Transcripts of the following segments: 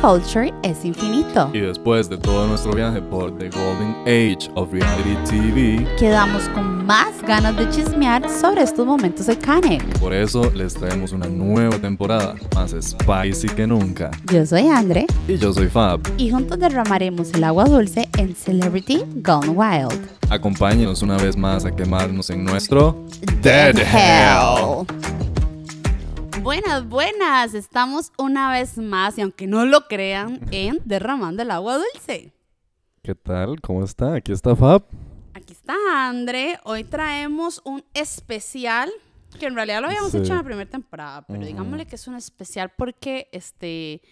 culture es infinito. Y después de todo nuestro viaje por The Golden Age of Reality TV, Quedamos con más ganas de chismear sobre estos momentos iconic. por eso les traemos una nueva temporada, más spicy que nunca. Yo soy Andre Y yo soy Fab. y juntos derramaremos el agua dulce en Celebrity Gone Wild. Acompáñenos una vez más a quemarnos en nuestro Dead Hell. Buenas, buenas. Estamos una vez más, y aunque no lo crean, en Derramando el agua dulce. ¿Qué tal? ¿Cómo está? Aquí está Fab. Aquí está Andre. Hoy traemos un especial que en realidad lo habíamos Sí. hecho en la primera temporada, pero digámosle que es un especial porque este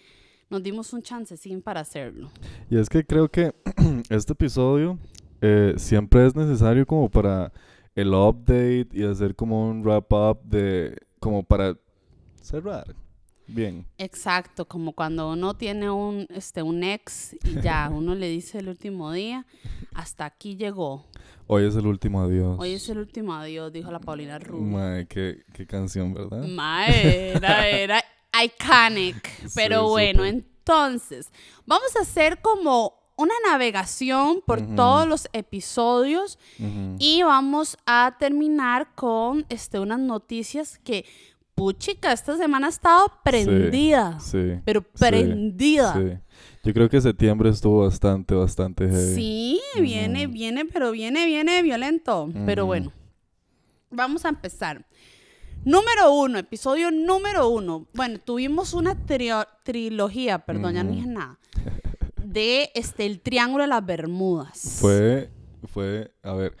nos dimos un chancecín para hacerlo. Y es que creo que este episodio eh, siempre es necesario como para el update y hacer como un wrap up de como para cerrar. Bien. Exacto, como cuando uno tiene un este un ex y ya uno le dice el último día, hasta aquí llegó. Hoy es el último adiós. Hoy es el último adiós, dijo la Paulina Rubio. Mae, qué, qué canción, ¿verdad? Mae, era, era iconic. Pero Sí, bueno, entonces, vamos a hacer como una navegación por todos los episodios y vamos a terminar con este, unas noticias que, puchica, esta semana ha estado prendida. Sí. Pero prendida. Sí. Yo creo que septiembre estuvo bastante, bastante heavy. Sí, viene, viene, pero viene, viene violento. Pero bueno, vamos a empezar. Número uno, episodio número uno. Bueno, tuvimos una trilogía, perdón, ya no dije nada, de este, el Triángulo de las Bermudas. Fue, fue, a ver,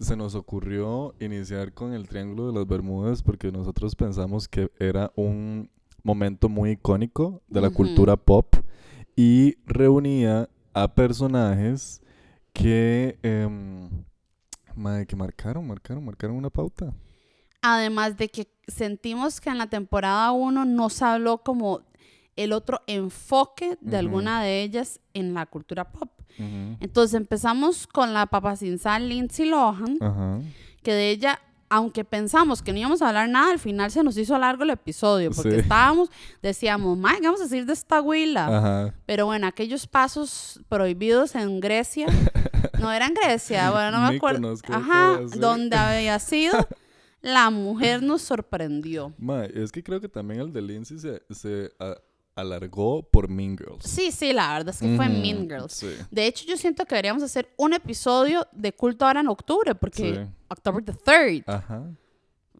se nos ocurrió iniciar con el Triángulo de las Bermudas porque nosotros pensamos que era un momento muy icónico de la cultura pop y reunía a personajes que, em, que marcaron, marcaron, marcaron una pauta. Además de que sentimos que en la temporada uno nos habló como el otro enfoque de alguna de ellas en la cultura pop. Ujú. Entonces empezamos con la papa sin sal Lindsay Lohan, Ajá. que de ella, aunque pensamos que no íbamos a hablar nada, al final se nos hizo largo el episodio, porque Sí. estábamos, decíamos, Mike, ¿qué vamos a decir de esta huila? Pero bueno, aquellos pasos prohibidos en Grecia, no era en Grecia, bueno, no me acuerdo. Ajá, donde había sido, la mujer nos sorprendió. Mae, es que creo que también el de Lindsay se, se a- alargó por Mean Girls. Sí, sí, la verdad es que fue Mean Girls. Sí. De hecho, yo siento que deberíamos hacer un episodio de culto ahora en octubre, porque Sí. October the 3rd. Ajá.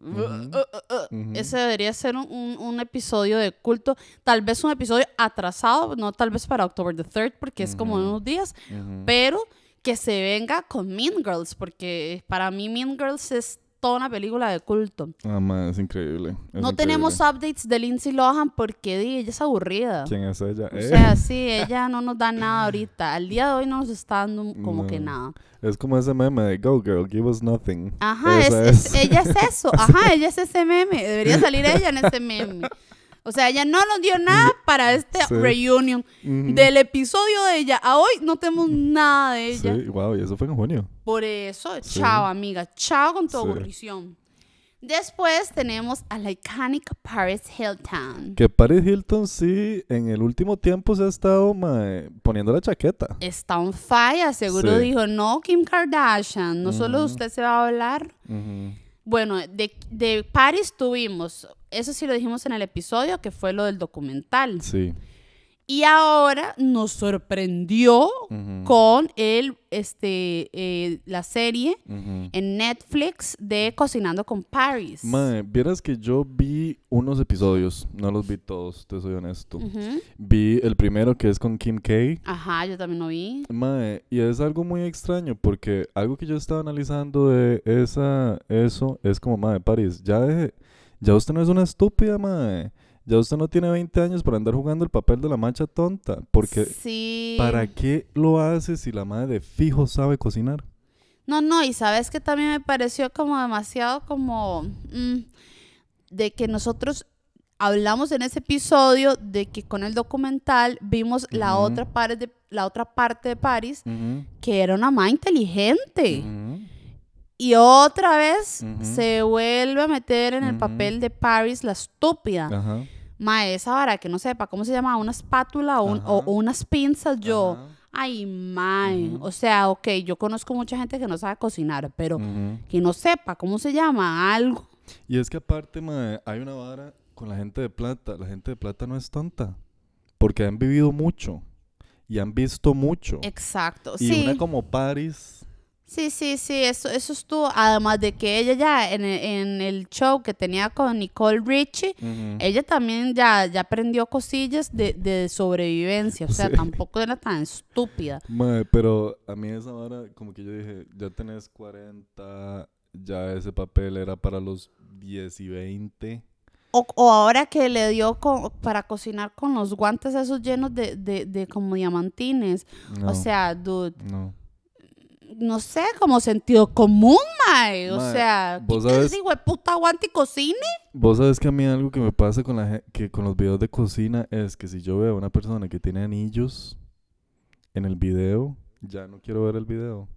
Uh, uh, uh, uh. Ese debería ser un, un- un episodio de culto. Tal vez un episodio atrasado, no tal vez para October the 3rd, porque es como en unos días, pero que se venga con Mean Girls, porque para mí Mean Girls es toda una película de culto. Ah, mae, es increíble. es no tenemos updates de Lindsay Lohan porque di, ella es aburrida. ¿Quién es ella? O Eh, sea, sí, ella no nos da nada ahorita. Al día de hoy no nos está dando como que nada. Es como ese meme de Go Girl, give us nothing. Ajá, es- ella es eso. Ajá, ella es ese meme. Debería salir ella en ese meme. O sea, ella no nos dio nada para este Sí. reunion. Ujú. Del episodio de ella a hoy no tenemos nada de ella. Sí, wow, y eso fue en junio. Por eso, Sí. chao, amiga. Chao con tu aburrición. Después tenemos a la iconic Paris Hilton. Que Paris Hilton sí, en el último tiempo se ha estado mae, poniendo la chaqueta. Está on fire, seguro Sí. dijo, no, Kim Kardashian, no solo Ujú. usted se va a hablar. Ujú. Bueno, de, de Paris tuvimos, eso sí lo dijimos en el episodio, que fue lo del documental. Sí. Y ahora nos sorprendió Ujú. con el, este, eh, la serie Ujú. en Netflix de Cocinando con Paris. Mae, vieras que yo vi unos episodios, no los vi todos, te soy honesto. Ujú. Vi el primero que es con Kim K. Ajá, yo también lo vi. Mae, y es algo muy extraño porque algo que yo estaba analizando de esa, eso es como, mae, Paris, ya deje, ya usted no es una estúpida, mae. Ya usted no tiene 20 años para andar jugando el papel de la mancha tonta. Porque, sí. ¿para qué lo hace si la madre de fijo sabe cocinar? No, no, y sabes que también me pareció como demasiado como mm, de que nosotros hablamos en ese episodio de que con el documental vimos la otra parte de la otra parte de Paris Ujú, que era una más inteligente. Y otra vez se vuelve a meter en el papel de Paris la estúpida. Ajá. Mae, esa vara que no sepa cómo se llama, una espátula o, un- o- Ajá. o unas pinzas, yo. Ay, mae. O sea, ok, yo conozco mucha gente que no sabe cocinar, pero que no sepa cómo se llama algo. Y es que aparte, mae, hay una vara con la gente de plata. La gente de plata no es tonta. Porque han vivido mucho. Y han visto mucho. Exacto. Y sí. una como Paris. Sí, sí, sí, eso, eso estuvo. Además de que ella ya en el, en el show que tenía con Nicole Richie, ella también ya, ya aprendió cosillas de, de sobrevivencia. O sea, Sí. tampoco era tan estúpida. Mae, pero a mí esa hora, como que yo dije, ya tenés 40, ya ese papel era para los 10 y 20. O, o ahora que le dio para cocinar con los guantes esos llenos de, de, de como diamantines. No, O sea, dude, no. No sé, como sentido común, mae. O Mae, sea, ¿qué sabes- digo, puta guante y cocine? Vos sabes que a mí algo que me pasa con la que con los videos de cocina es que si yo veo a una persona que tiene anillos en el video, ya no quiero ver el video.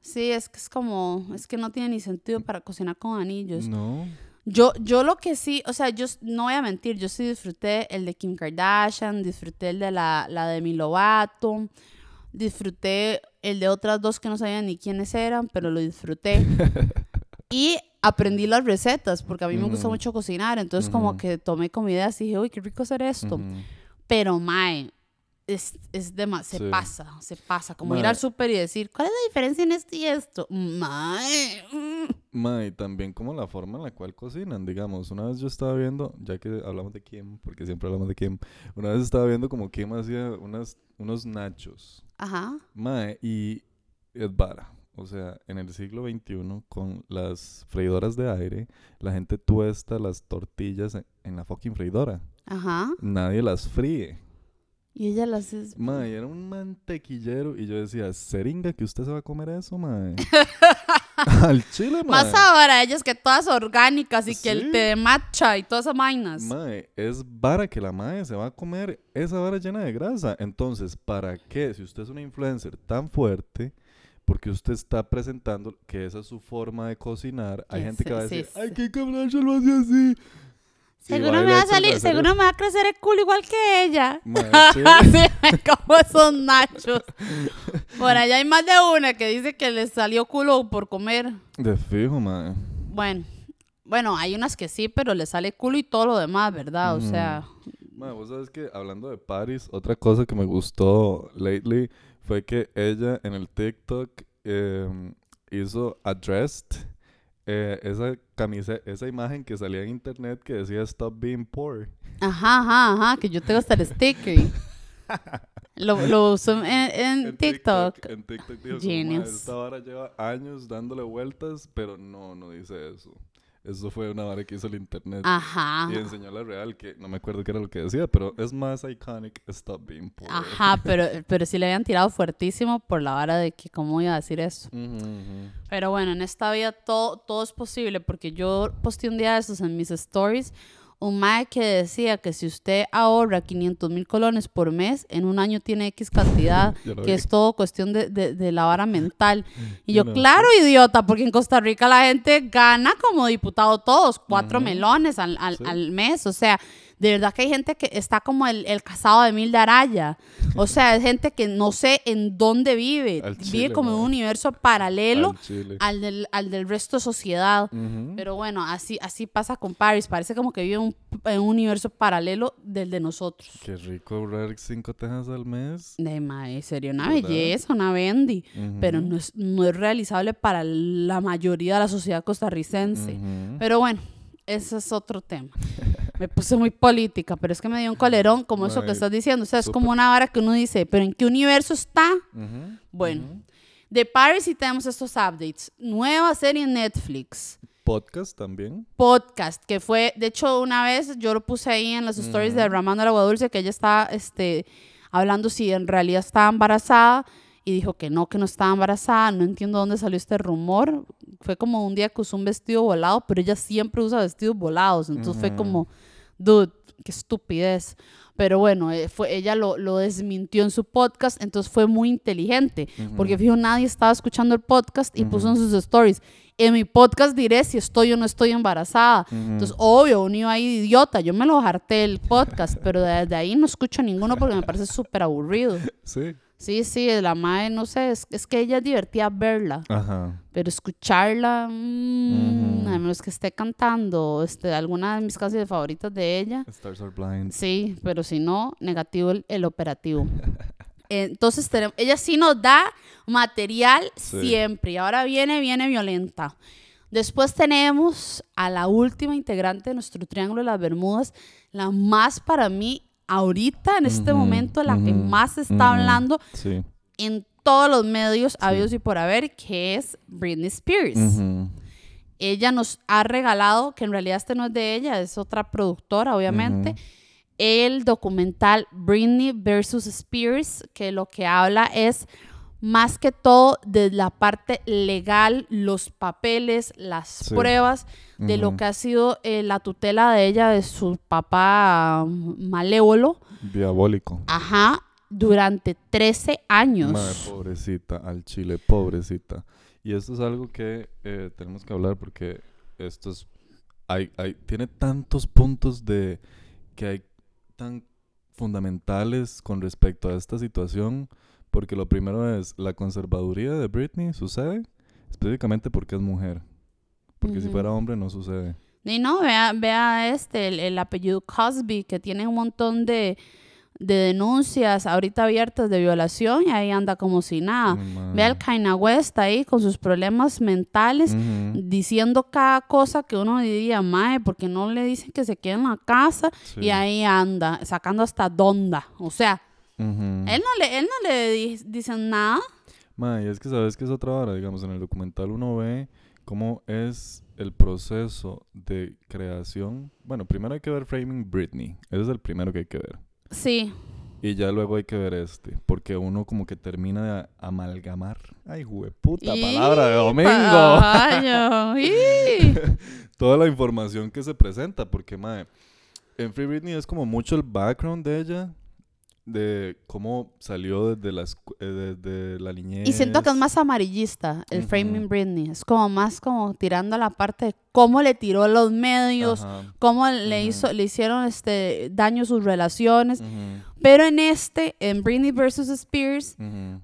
Sí, es que es como, es que no tiene ni sentido para cocinar con anillos. No. Yo, yo lo que sí, o sea, yo no voy a mentir, yo sí disfruté el de Kim Kardashian, disfruté el de la, la de Demi Lovato, disfruté el de otras dos que no sabía ni quiénes eran, pero lo disfruté. y aprendí las recetas, porque a mí me gusta mucho cocinar, entonces como Ujú. que tomé como ideas y dije, uy, qué rico hacer esto. Ujú. Pero, mae, es, es dema- se Sí. pasa, se pasa. Como ir Mae. al súper y decir, ¿cuál es la diferencia en esto y esto? Mae. mm. Ma, y también como la forma en la cual cocinan, digamos. Una vez yo estaba viendo, ya que hablamos de Kim, porque siempre hablamos de Kim, una vez estaba viendo como Kim hacía unas, unos nachos. Ajá. Mae, y es vara. O sea, en el siglo XXI, con las freidoras de aire, la gente tuesta las tortillas en, en la fucking freidora. Ajá. Nadie las fríe. Y ella las es... Mae, era un mantequillero. Y yo decía, ¿seringa que usted se va a comer eso, mae? Al chile, mae. Más ahora, ellas que todas orgánicas y que el té de matcha y todas esas vainas. Mae, es vara que la mae se va a comer esa vara llena de grasa. Entonces, ¿para qué? Si usted es una influencer tan fuerte, porque usted está presentando que esa es su forma de cocinar, hay Que gente que va a decir, sí. ay, qué cabrón, yo lo hacía así. Seguro me va a salir, seguro me va a crecer el culo igual que ella. Sí. Sí, como esos nachos. Por allá hay más de una que dice que le salió culo por comer. De fijo, mae. Bueno, bueno, hay unas que sí, pero le sale culo y todo lo demás, ¿verdad? O sea, Mae, vos sabes que hablando de Paris, otra cosa que me gustó lately fue que ella en el TikTok em, hizo addressed eh, esa camisa, esa imagen que salía en internet que decía Stop Being Poor. ajá, ajá, ajá, que yo tengo hasta el sticker. Lo, lo uso en, en TikTok. En TikTok como, "Mae, Genius. esta vara lleva años dándole vueltas, pero no, no dice eso. Eso fue una vara que hizo el internet. Ajá. Y enseñó la real, que no me acuerdo qué era lo que decía, pero es más iconic Stop Being Poor. Ajá, pero, pero sí le habían tirado fuertísimo por la vara de que cómo iba a decir eso. Ujú, ujú. Pero bueno, en esta vida todo, todo es posible porque yo posté un día de esos en mis stories, un mae que decía que si usted ahorra 500 mil colones por mes, en un año tiene X cantidad, que es todo cuestión de, de, de la vara mental. Y Yo yo, no. claro, idiota, porque en Costa Rica la gente gana como diputado todos, cuatro melones al, al, Sí. al mes. O sea, de verdad que hay gente que está como el, el casado de Mil de Araya. O sea, es gente que no sé en dónde vive. Al vive chile, como en un universo paralelo Al del, al del resto de sociedad. Pero bueno, así, así pasa con Paris. Parece como que vive un- en un universo paralelo del de nosotros. Qué rico ahorrar cinco tejas al mes. De mae, sería una ¿Verdad? belleza, una bendy. Pero no es, no es realizable para la mayoría de la sociedad costarricense. Pero bueno, ese es otro tema. Me puse muy política, pero es que me dio un colerón como eso que estás diciendo. O sea, es como una vara que uno dice, pero ¿en qué universo está? Bueno, de Paris sí tenemos estos updates. Nueva serie en Netflix. Podcast también. podcast, que fue, de hecho, una vez yo lo puse ahí en las stories de. Ramando Agua Dulce, que ella estaba este, hablando si en realidad estaba embarazada y dijo que no, que no estaba embarazada. No entiendo dónde salió este rumor. Fue como un día que usó un vestido volado, pero ella siempre usa vestidos volados. Entonces fue Ujú. como, dude, qué estupidez. Pero bueno, eh, fue, ella lo, lo desmintió en su podcast, entonces fue muy inteligente. Porque fijo, nadie estaba escuchando el podcast y puso en sus stories. En mi podcast diré si estoy o no estoy embarazada. Entonces, obvio, uno iba ahí idiota. Yo me lo harté el podcast, pero desde ahí no escucho ninguno porque me parece súper aburrido. Sí. Sí, sí, la madre, no sé, es, es que ella es divertida verla. Ajá. Pero escucharla, mm, a menos que esté cantando este, alguna de mis canciones favoritas de ella. Stars are blind. Sí, pero si no, negativo el, el operativo. Entonces, tenemos, ella sí nos da material Sí. siempre. Y ahora viene, viene violenta. Después tenemos a la última integrante de nuestro Triángulo de las Bermudas, la más para mí ahorita, en este momento, la que más se está hablando Sí. en todos los medios habidos y por haber, que es Britney Spears. Ella nos ha regalado, que en realidad este no es de ella, es otra productora, obviamente, el documental Britney versus Spears, que lo que habla es más que todo de la parte legal, los papeles, las Sí. pruebas de lo que ha sido eh, la tutela de ella, de su papá um, malévolo, Diabólico. ajá, durante 13 años. Madre, pobrecita, al chile, pobrecita. Y esto es algo que eh, tenemos que hablar porque esto es, hay, hay, tiene tantos puntos de que hay tan fundamentales con respecto a esta situación, porque lo primero es la conservaduría de Britney sucede específicamente porque es mujer, porque si Ujú. fuera hombre no sucede. Y no, vea, vea este, el, el apellido Cosby, que tiene un montón de, de denuncias ahorita abiertas de violación y ahí anda como si nada. Mm, Vea el. Kanye West ahí con sus problemas mentales, Ujú, diciendo cada cosa que uno diría, mae, porque no le dicen que se quede en la casa sí. y ahí anda, sacando hasta donda. O sea, Ujú. él no le, él no le di- dicen nada. Ma, y es que sabes que es otra hora, digamos, en el documental uno ve cómo es el proceso de creación. Bueno, primero hay que ver Framing Britney, ese es el primero que hay que ver. Sí, Y ya luego hay que ver este, porque uno como que termina de amalgamar. Ay, puta palabra de domingo. Toda la información que se presenta, porque, mae, en Free Britney es como mucho el background de ella, de cómo salió desde la, eh, desde la niñez. Y siento que es más amarillista el framing Britney. Es como más como tirando a la parte de cómo le tiró los medios, Ajá. cómo le hizo, le hicieron este daño sus relaciones. Pero en este, en Britney versus Spears,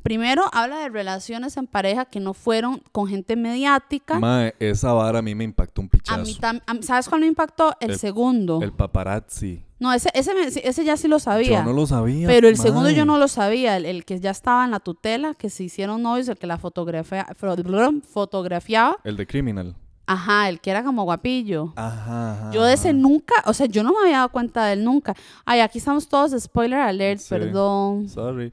primero habla de relaciones en pareja que no fueron con gente mediática. Mae, esa vara a mí me impactó un a pichazo. mí tam- a- ¿Sabes cuál me impactó? El, El- segundo. El paparazzi. No, ese, ese, me- ese ya sí lo sabía. Yo no lo sabía. Pero el segundo yo no lo sabía, el, el que ya estaba en la tutela, que se hicieron novios, el que la fotografia, fro- fotografiaba. El de Criminal. Ajá, el que era como guapillo. Ajá, ajá, Yo de ese nunca, o sea, yo no me había dado cuenta de él nunca. Ay, aquí estamos todos, spoiler alert, Sí. perdón. Sorry.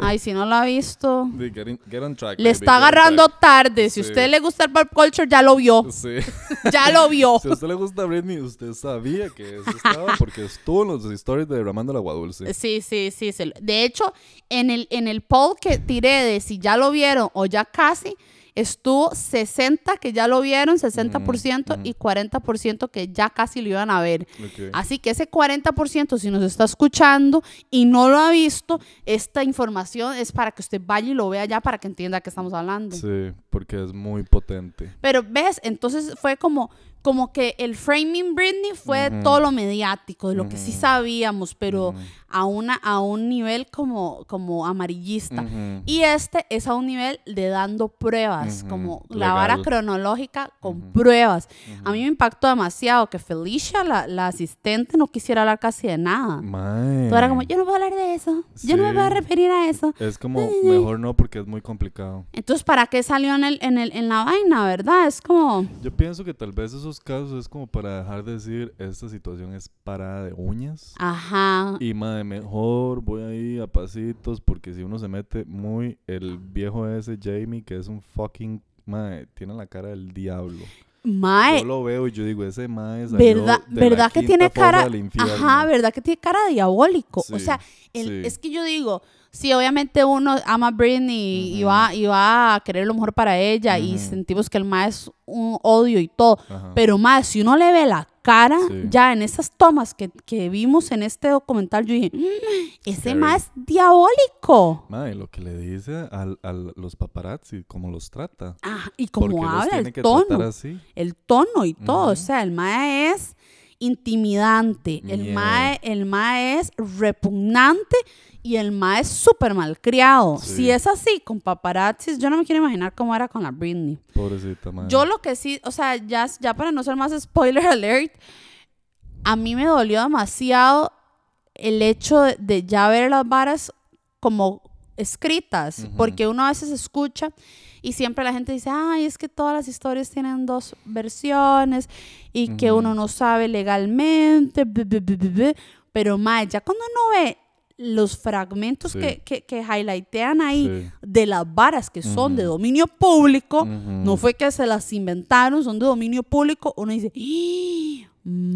Ay, si no lo ha visto. Get, in- get on track, Le está agarrando tarde. Si a Sí. usted le gusta el pop culture, ya lo vio. Sí. Ya lo vio. si a usted le gusta Britney, usted sabía que eso estaba porque estuvo en los stories de Derramando el Agua Dulce. Sí, sí, sí. De hecho, en el, en el poll que tiré de si ya lo vieron o ya casi, estuvo 60 que ya lo vieron, 60% y 40% que ya casi lo iban a ver. Así que ese 40%, si nos está escuchando y no lo ha visto, esta información es para que usted vaya y lo vea ya para que entienda qué estamos hablando. Sí, porque es muy potente. Pero ves, entonces fue como, como que el framing Britney fue todo lo mediático, de lo que sí sabíamos, pero. A, una, a un nivel como, como amarillista. Ujú. Y este es a un nivel de dando pruebas, Ujú, como la vara legal. cronológica con Ujú. pruebas. Ujú. A mí me impactó demasiado que Felicia, la, la asistente, no quisiera hablar casi de nada. Todo era como, yo no puedo hablar de eso, yo no me Sí. puedo referir a eso. Es como mejor no porque es muy complicado. Entonces, ¿para qué salió en, el, en, el, en la vaina, verdad? Es como, Yo pienso que tal vez esos casos es como para dejar de decir esta situación es parada de uñas. ajá, Y madre, mejor voy ahí a pasitos porque si uno se mete muy el viejo ese Jamie que es un fucking madre, tiene la cara del diablo. mae, Yo lo veo y yo digo, ese mae salió ¿verdad, de la verdad que quinta tiene cara, ajá, verdad que tiene cara diabólico. o sea, el- sí. es que yo digo, sí, obviamente uno ama a Britney y, va, y va a querer lo mejor para ella y sentimos que el mae es un odio y todo. Pero más, si uno le ve la cara, Sí. ya en esas tomas que, que vimos en este documental, yo dije, "Mm, ese es diabólico. Mae, lo que le dice al- a los paparazzi, cómo los trata. Ah, y los habla, el tono, así. el tono y todo. O sea, el mae es intimidante, el mae, el mae es repugnante y el mae es súper malcriado. Sí. Si es así con paparazzis, yo no me quiero imaginar cómo era con la Britney. Pobrecita, mae. Yo lo que sí, o sea, ya, ya para no ser más spoiler alert, a mí me dolió demasiado el hecho de, de ya ver las varas como escritas, porque uno a veces escucha y siempre la gente dice, ay, es que todas las historias tienen dos versiones y que uno no sabe legalmente, bu, bu, bu, bu, bu". pero más, ya cuando uno ve los fragmentos Sí. que, que, que highlightean ahí Sí. de las varas que son de dominio público, no fue que se las inventaron, son de dominio público. Uno dice,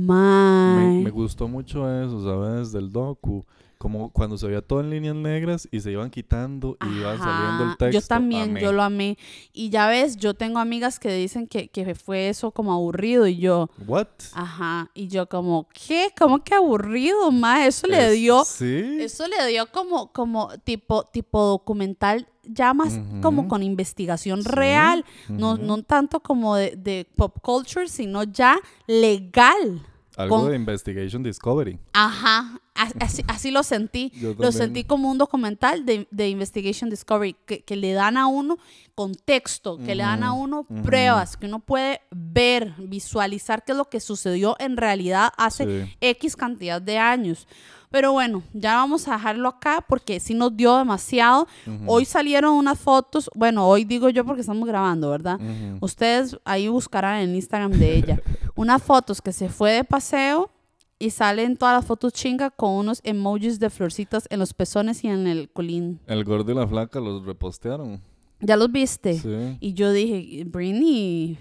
¡Ah! Me, me gustó mucho eso, ¿sabes? Del docu. Como cuando se veía todo en líneas negras y se iban quitando y iba saliendo el texto. Yo también, Amé. yo lo amé. Y ya ves, yo tengo amigas que dicen que, que fue eso como aburrido y yo, ¿What? ajá, y yo como, ¿qué? ¿Cómo que aburrido, ma? Eso le dio, Sí. eso le dio como, como tipo, tipo documental ya más como con investigación Sí, real, no, no tanto como de, de pop culture, sino ya legal. Algo con- de Investigation Discovery. Ajá, así, así lo sentí. Yo Lo sentí como un documental de, de Investigation Discovery, que, que le dan a uno contexto, que le dan a uno pruebas, que uno puede ver, visualizar qué es lo que sucedió en realidad hace Sí. X cantidad de años. Pero bueno, ya vamos a dejarlo acá porque sí nos dio demasiado. Hoy salieron unas fotos, bueno, hoy digo yo porque estamos grabando, ¿verdad? Ustedes ahí buscarán en Instagram de ella unas fotos que se fue de paseo y salen todas las fotos chinga con unos emojis de florcitas en los pezones y en el colín. El gordo y la flaca los repostearon. ¿Ya los viste? Sí. Y yo dije, Britney,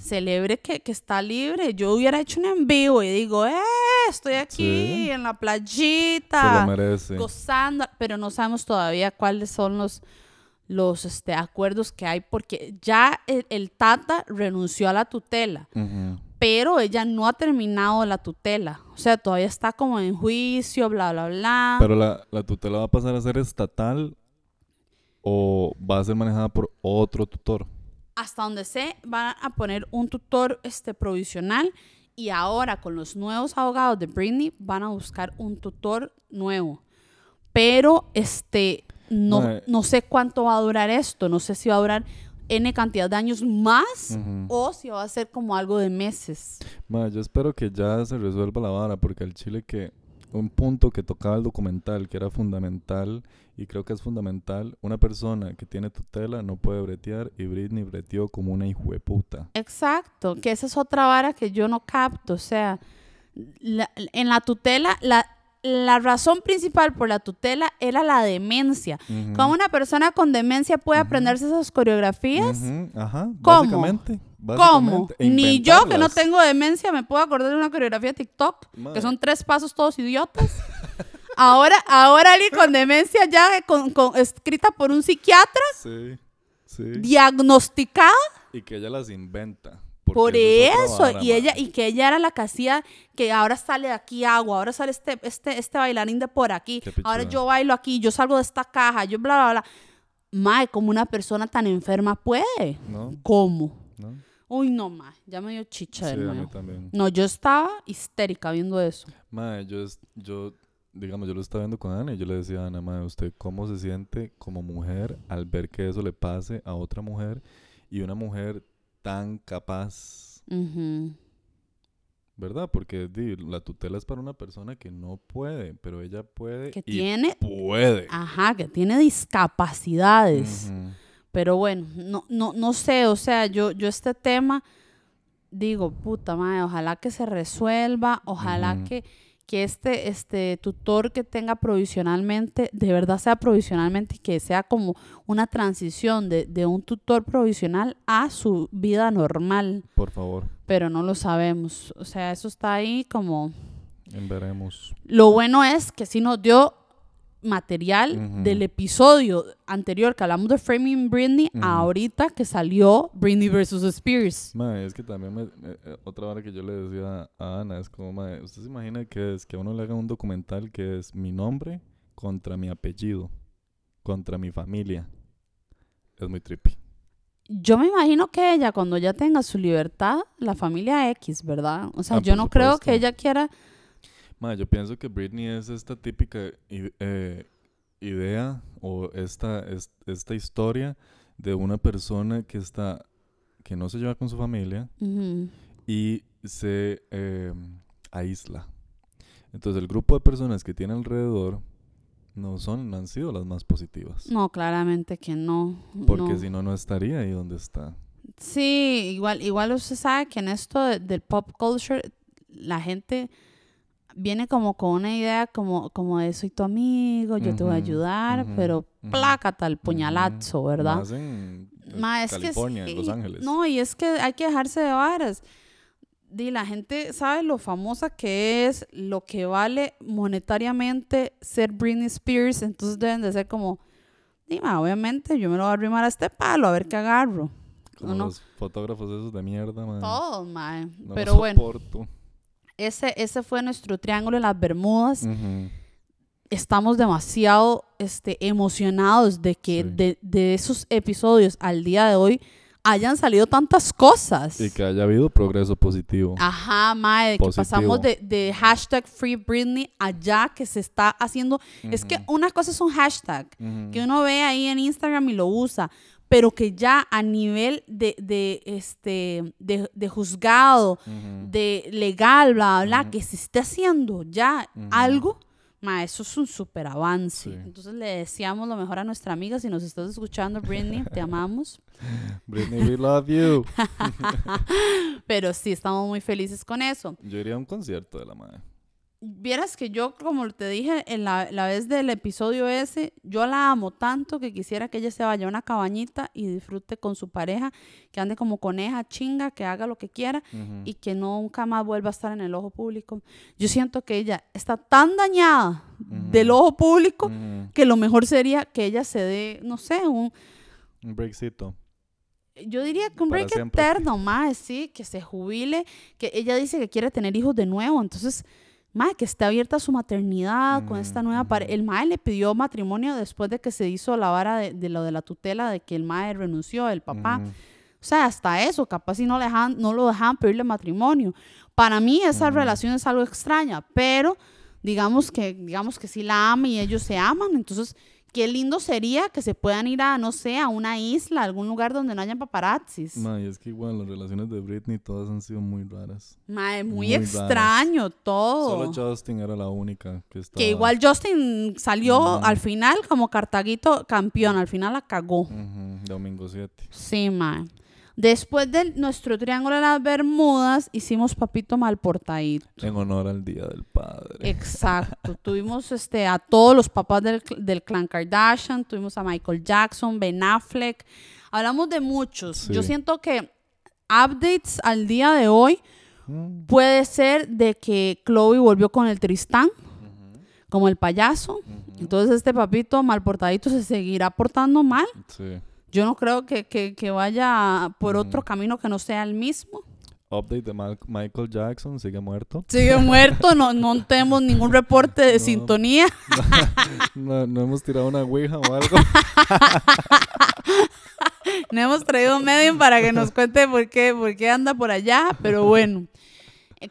celebre que, que está libre. Yo hubiera hecho un en vivo y digo, eh, estoy aquí Sí. en la Se playita, lo merece. gozando, pero no sabemos todavía cuáles son los los este, acuerdos que hay porque ya el, el Tata renunció a la tutela pero ella no ha terminado la tutela. O sea, todavía está como en juicio, bla, bla, bla. Pero la, la tutela va a pasar a ser estatal o va a ser manejada por otro tutor. Hasta donde sé, van a poner un tutor este, provisional y ahora con los nuevos abogados de Britney van a buscar un tutor nuevo. Pero este, no, no sé cuánto va a durar esto. No sé si va a durar N cantidad de años más o si va a ser como algo de meses. Ma, yo espero que ya se resuelva la vara, porque al Chile que un punto que tocaba el documental, que era fundamental, y creo que es fundamental, una persona que tiene tutela no puede bretear, y Britney breteó como una hijueputa. Exacto, que esa es otra vara que yo no capto. O sea, en la tutela, la, la razón principal por la tutela era la demencia. Ujú. ¿Cómo una persona con demencia puede Ujú. aprenderse esas coreografías? Ajá, ¿Cómo? básicamente. ¿Cómo? e Ni yo que no tengo demencia me puedo acordar de una coreografía de TikTok, que son tres pasos todos idiotas. ahora, ahora alguien con demencia ya con- con- escrita por un psiquiatra, Sí, sí. diagnosticada. Y que ella las inventa. Por eso, y ella, y que ella era la que hacía que ahora sale de aquí agua, ahora sale este, este, este bailarín de por aquí, ahora yo bailo aquí, yo salgo de esta caja, yo bla, bla, bla. Mae, como una persona tan enferma puede. ¿No? ¿Cómo? ¿No? Uy, no, mae, ya me dio chicha Sí, de también. No, yo estaba histérica viendo eso. Mae, yo, yo, digamos, yo lo estaba viendo con Ana y yo le decía a Ana, mae, ¿usted cómo se siente como mujer al ver que eso le pase a otra mujer y una mujer tan capaz. ¿verdad? Porque di, la tutela es para una persona que no puede, pero ella puede Que y tiene, puede. ajá, que tiene discapacidades. Pero bueno, no, no, no sé, o sea, yo, yo este tema digo, puta madre, ojalá que se resuelva, ojalá que, que este, este tutor que tenga provisionalmente, de verdad sea provisionalmente y que sea como una transición de, de un tutor provisional a su vida normal, Por favor, pero no lo sabemos. O sea, eso está ahí como... en veremos. Lo bueno es que sí nos dio material Ujú. del episodio anterior que hablamos de Framing Britney Ujú. a ahorita que salió Britney versus Spears. Mae, es que también me- eh, otra hora que yo le decía a Ana es como, mae, ¿usted se imagina que es que a uno le haga un documental que es mi nombre contra mi apellido, contra mi familia? Es muy trippy. Yo me imagino que ella, cuando ya tenga su libertad, la familia X, ¿verdad? O sea, Ah, yo no creo supuesto. que ella quiera. Mae, yo pienso que Britney es esta típica eh, idea o esta, es- esta historia de una persona que está, que no se lleva con su familia, y se eh, aísla. Entonces el grupo de personas que tiene alrededor no son, no han sido las más positivas. No, claramente que no. Porque si no, no estaría ahí donde está. Sí, igual, igual usted sabe que en esto de- del pop culture, la gente viene como con una idea como, como de soy tu amigo, yo te voy a ayudar, pero ujú, plácata el puñalazo. ¿verdad? Más en Ma, es que California, sí, en Los Ángeles. No, y es que hay que dejarse de varas. Di, la gente sabe lo famosa que es, lo que vale monetariamente ser Britney Spears, entonces deben de ser como, dime, obviamente yo me lo voy a arrimar a este palo, a ver qué agarro. Como no. los fotógrafos esos de mierda, man. Todo, mae. No Pero los bueno, soporto. Ese, ese fue nuestro triángulo en las Bermudas. Estamos demasiado este, emocionados de que Sí. de, de esos episodios al día de hoy hayan salido tantas cosas. Y que haya habido progreso positivo. Ajá, mae, de que pasamos de, de hashtag Free Britney allá que se está haciendo. Es que una cosa es un hashtag que uno ve ahí en Instagram y lo usa, pero que ya a nivel de, de, este, de, de juzgado, de legal, bla, bla, Ujú. que se esté haciendo ya algo, ma, eso es un super avance. Sí. Entonces le deseamos lo mejor a nuestra amiga. Si nos estás escuchando, Britney, te amamos. Britney, we love you. Pero sí, estamos muy felices con eso. Yo iría a un concierto de la madre. Vieras que yo, como te dije en la, la vez del episodio ese, yo la amo tanto que quisiera que ella se vaya a una cabañita y disfrute con su pareja, que ande como coneja, chinga, que haga lo que quiera y que nunca más vuelva a estar en el ojo público. Yo siento que ella está tan dañada del ojo público que lo mejor sería que ella se dé, no sé, un, Un breakcito. yo diría que un break siempre. eterno, más, sí, que se jubile, que ella dice que quiere tener hijos de nuevo, entonces, más, que esté abierta a su maternidad con esta nueva pareja. Ujú. El mae le pidió matrimonio después de que se hizo la vara de, de lo de la tutela, de que el mae renunció, el papá. Ujú. O sea, hasta eso, capaz si no, le dejan, no lo dejaban pedirle matrimonio. Para mí esa Ujú. relación es algo extraña, pero digamos que, digamos que sí la ama y ellos se aman, entonces qué lindo sería que se puedan ir a, no sé, a una isla, a algún lugar donde no hayan paparazzis. Ma, y es que igual las relaciones de Britney todas han sido muy raras. Mae, muy, muy raras. extraño todo. Solo Justin era la única que estaba. que igual Justin salió al final como Cartaguito campeón, al final la cagó. Domingo 7. Sí, mae. Después de nuestro triángulo de las Bermudas, hicimos papito mal portadito. En honor al Día del Padre. Exacto. tuvimos este, a todos los papás del, cl- del clan Kardashian, tuvimos a Michael Jackson, Ben Affleck. Hablamos de muchos. Yo siento que updates al día de hoy Mm, puede ser de que Chloe volvió con el Tristán, como el payaso. Entonces este papito mal portadito se seguirá portando mal. Sí. Yo no creo que, que- que vaya por otro camino que no sea el mismo. Update de Michael Jackson, sigue muerto. Sigue muerto, no, no tenemos ningún reporte de No. sintonía. No, no hemos tirado una ouija o algo. No hemos traído un medium para que nos cuente por qué, por qué anda por allá, pero bueno.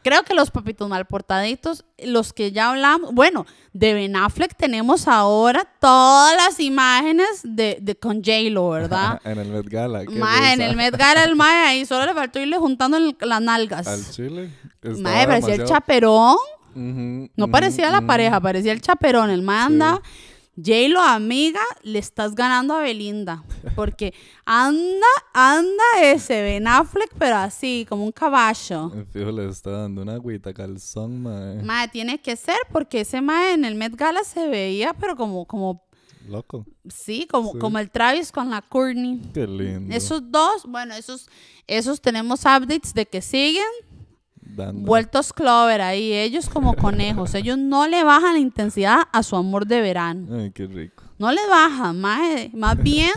Creo que los papitos mal portaditos, los que ya hablamos, bueno, de Ben Affleck tenemos ahora todas las imágenes de, de con J-Lo, ¿verdad? en el Met Gala. Mae, en el Met Gala el Mae ahí solo le faltó irle juntando el- las nalgas. Al Chile. Mae, parecía el chaperón. No parecía la pareja, parecía el chaperón. El man Sí. J-Lo, amiga, le estás ganando a Belinda. Porque anda, anda ese Ben Affleck, pero así, como un caballo. Fijo le está dando una agüita calzón, mae. Mae, tiene que ser, porque ese mae en el Met Gala se veía, pero como, como, Loco. sí, como, Sí. como el Travis con la Courtney. Qué lindo. Esos dos, bueno, esos, esos tenemos updates de que siguen. Dando. Vueltos Clover ahí, ellos como conejos, ellos no le bajan la intensidad a su amor de verano. Ay, qué rico. No le bajan, mae, más bien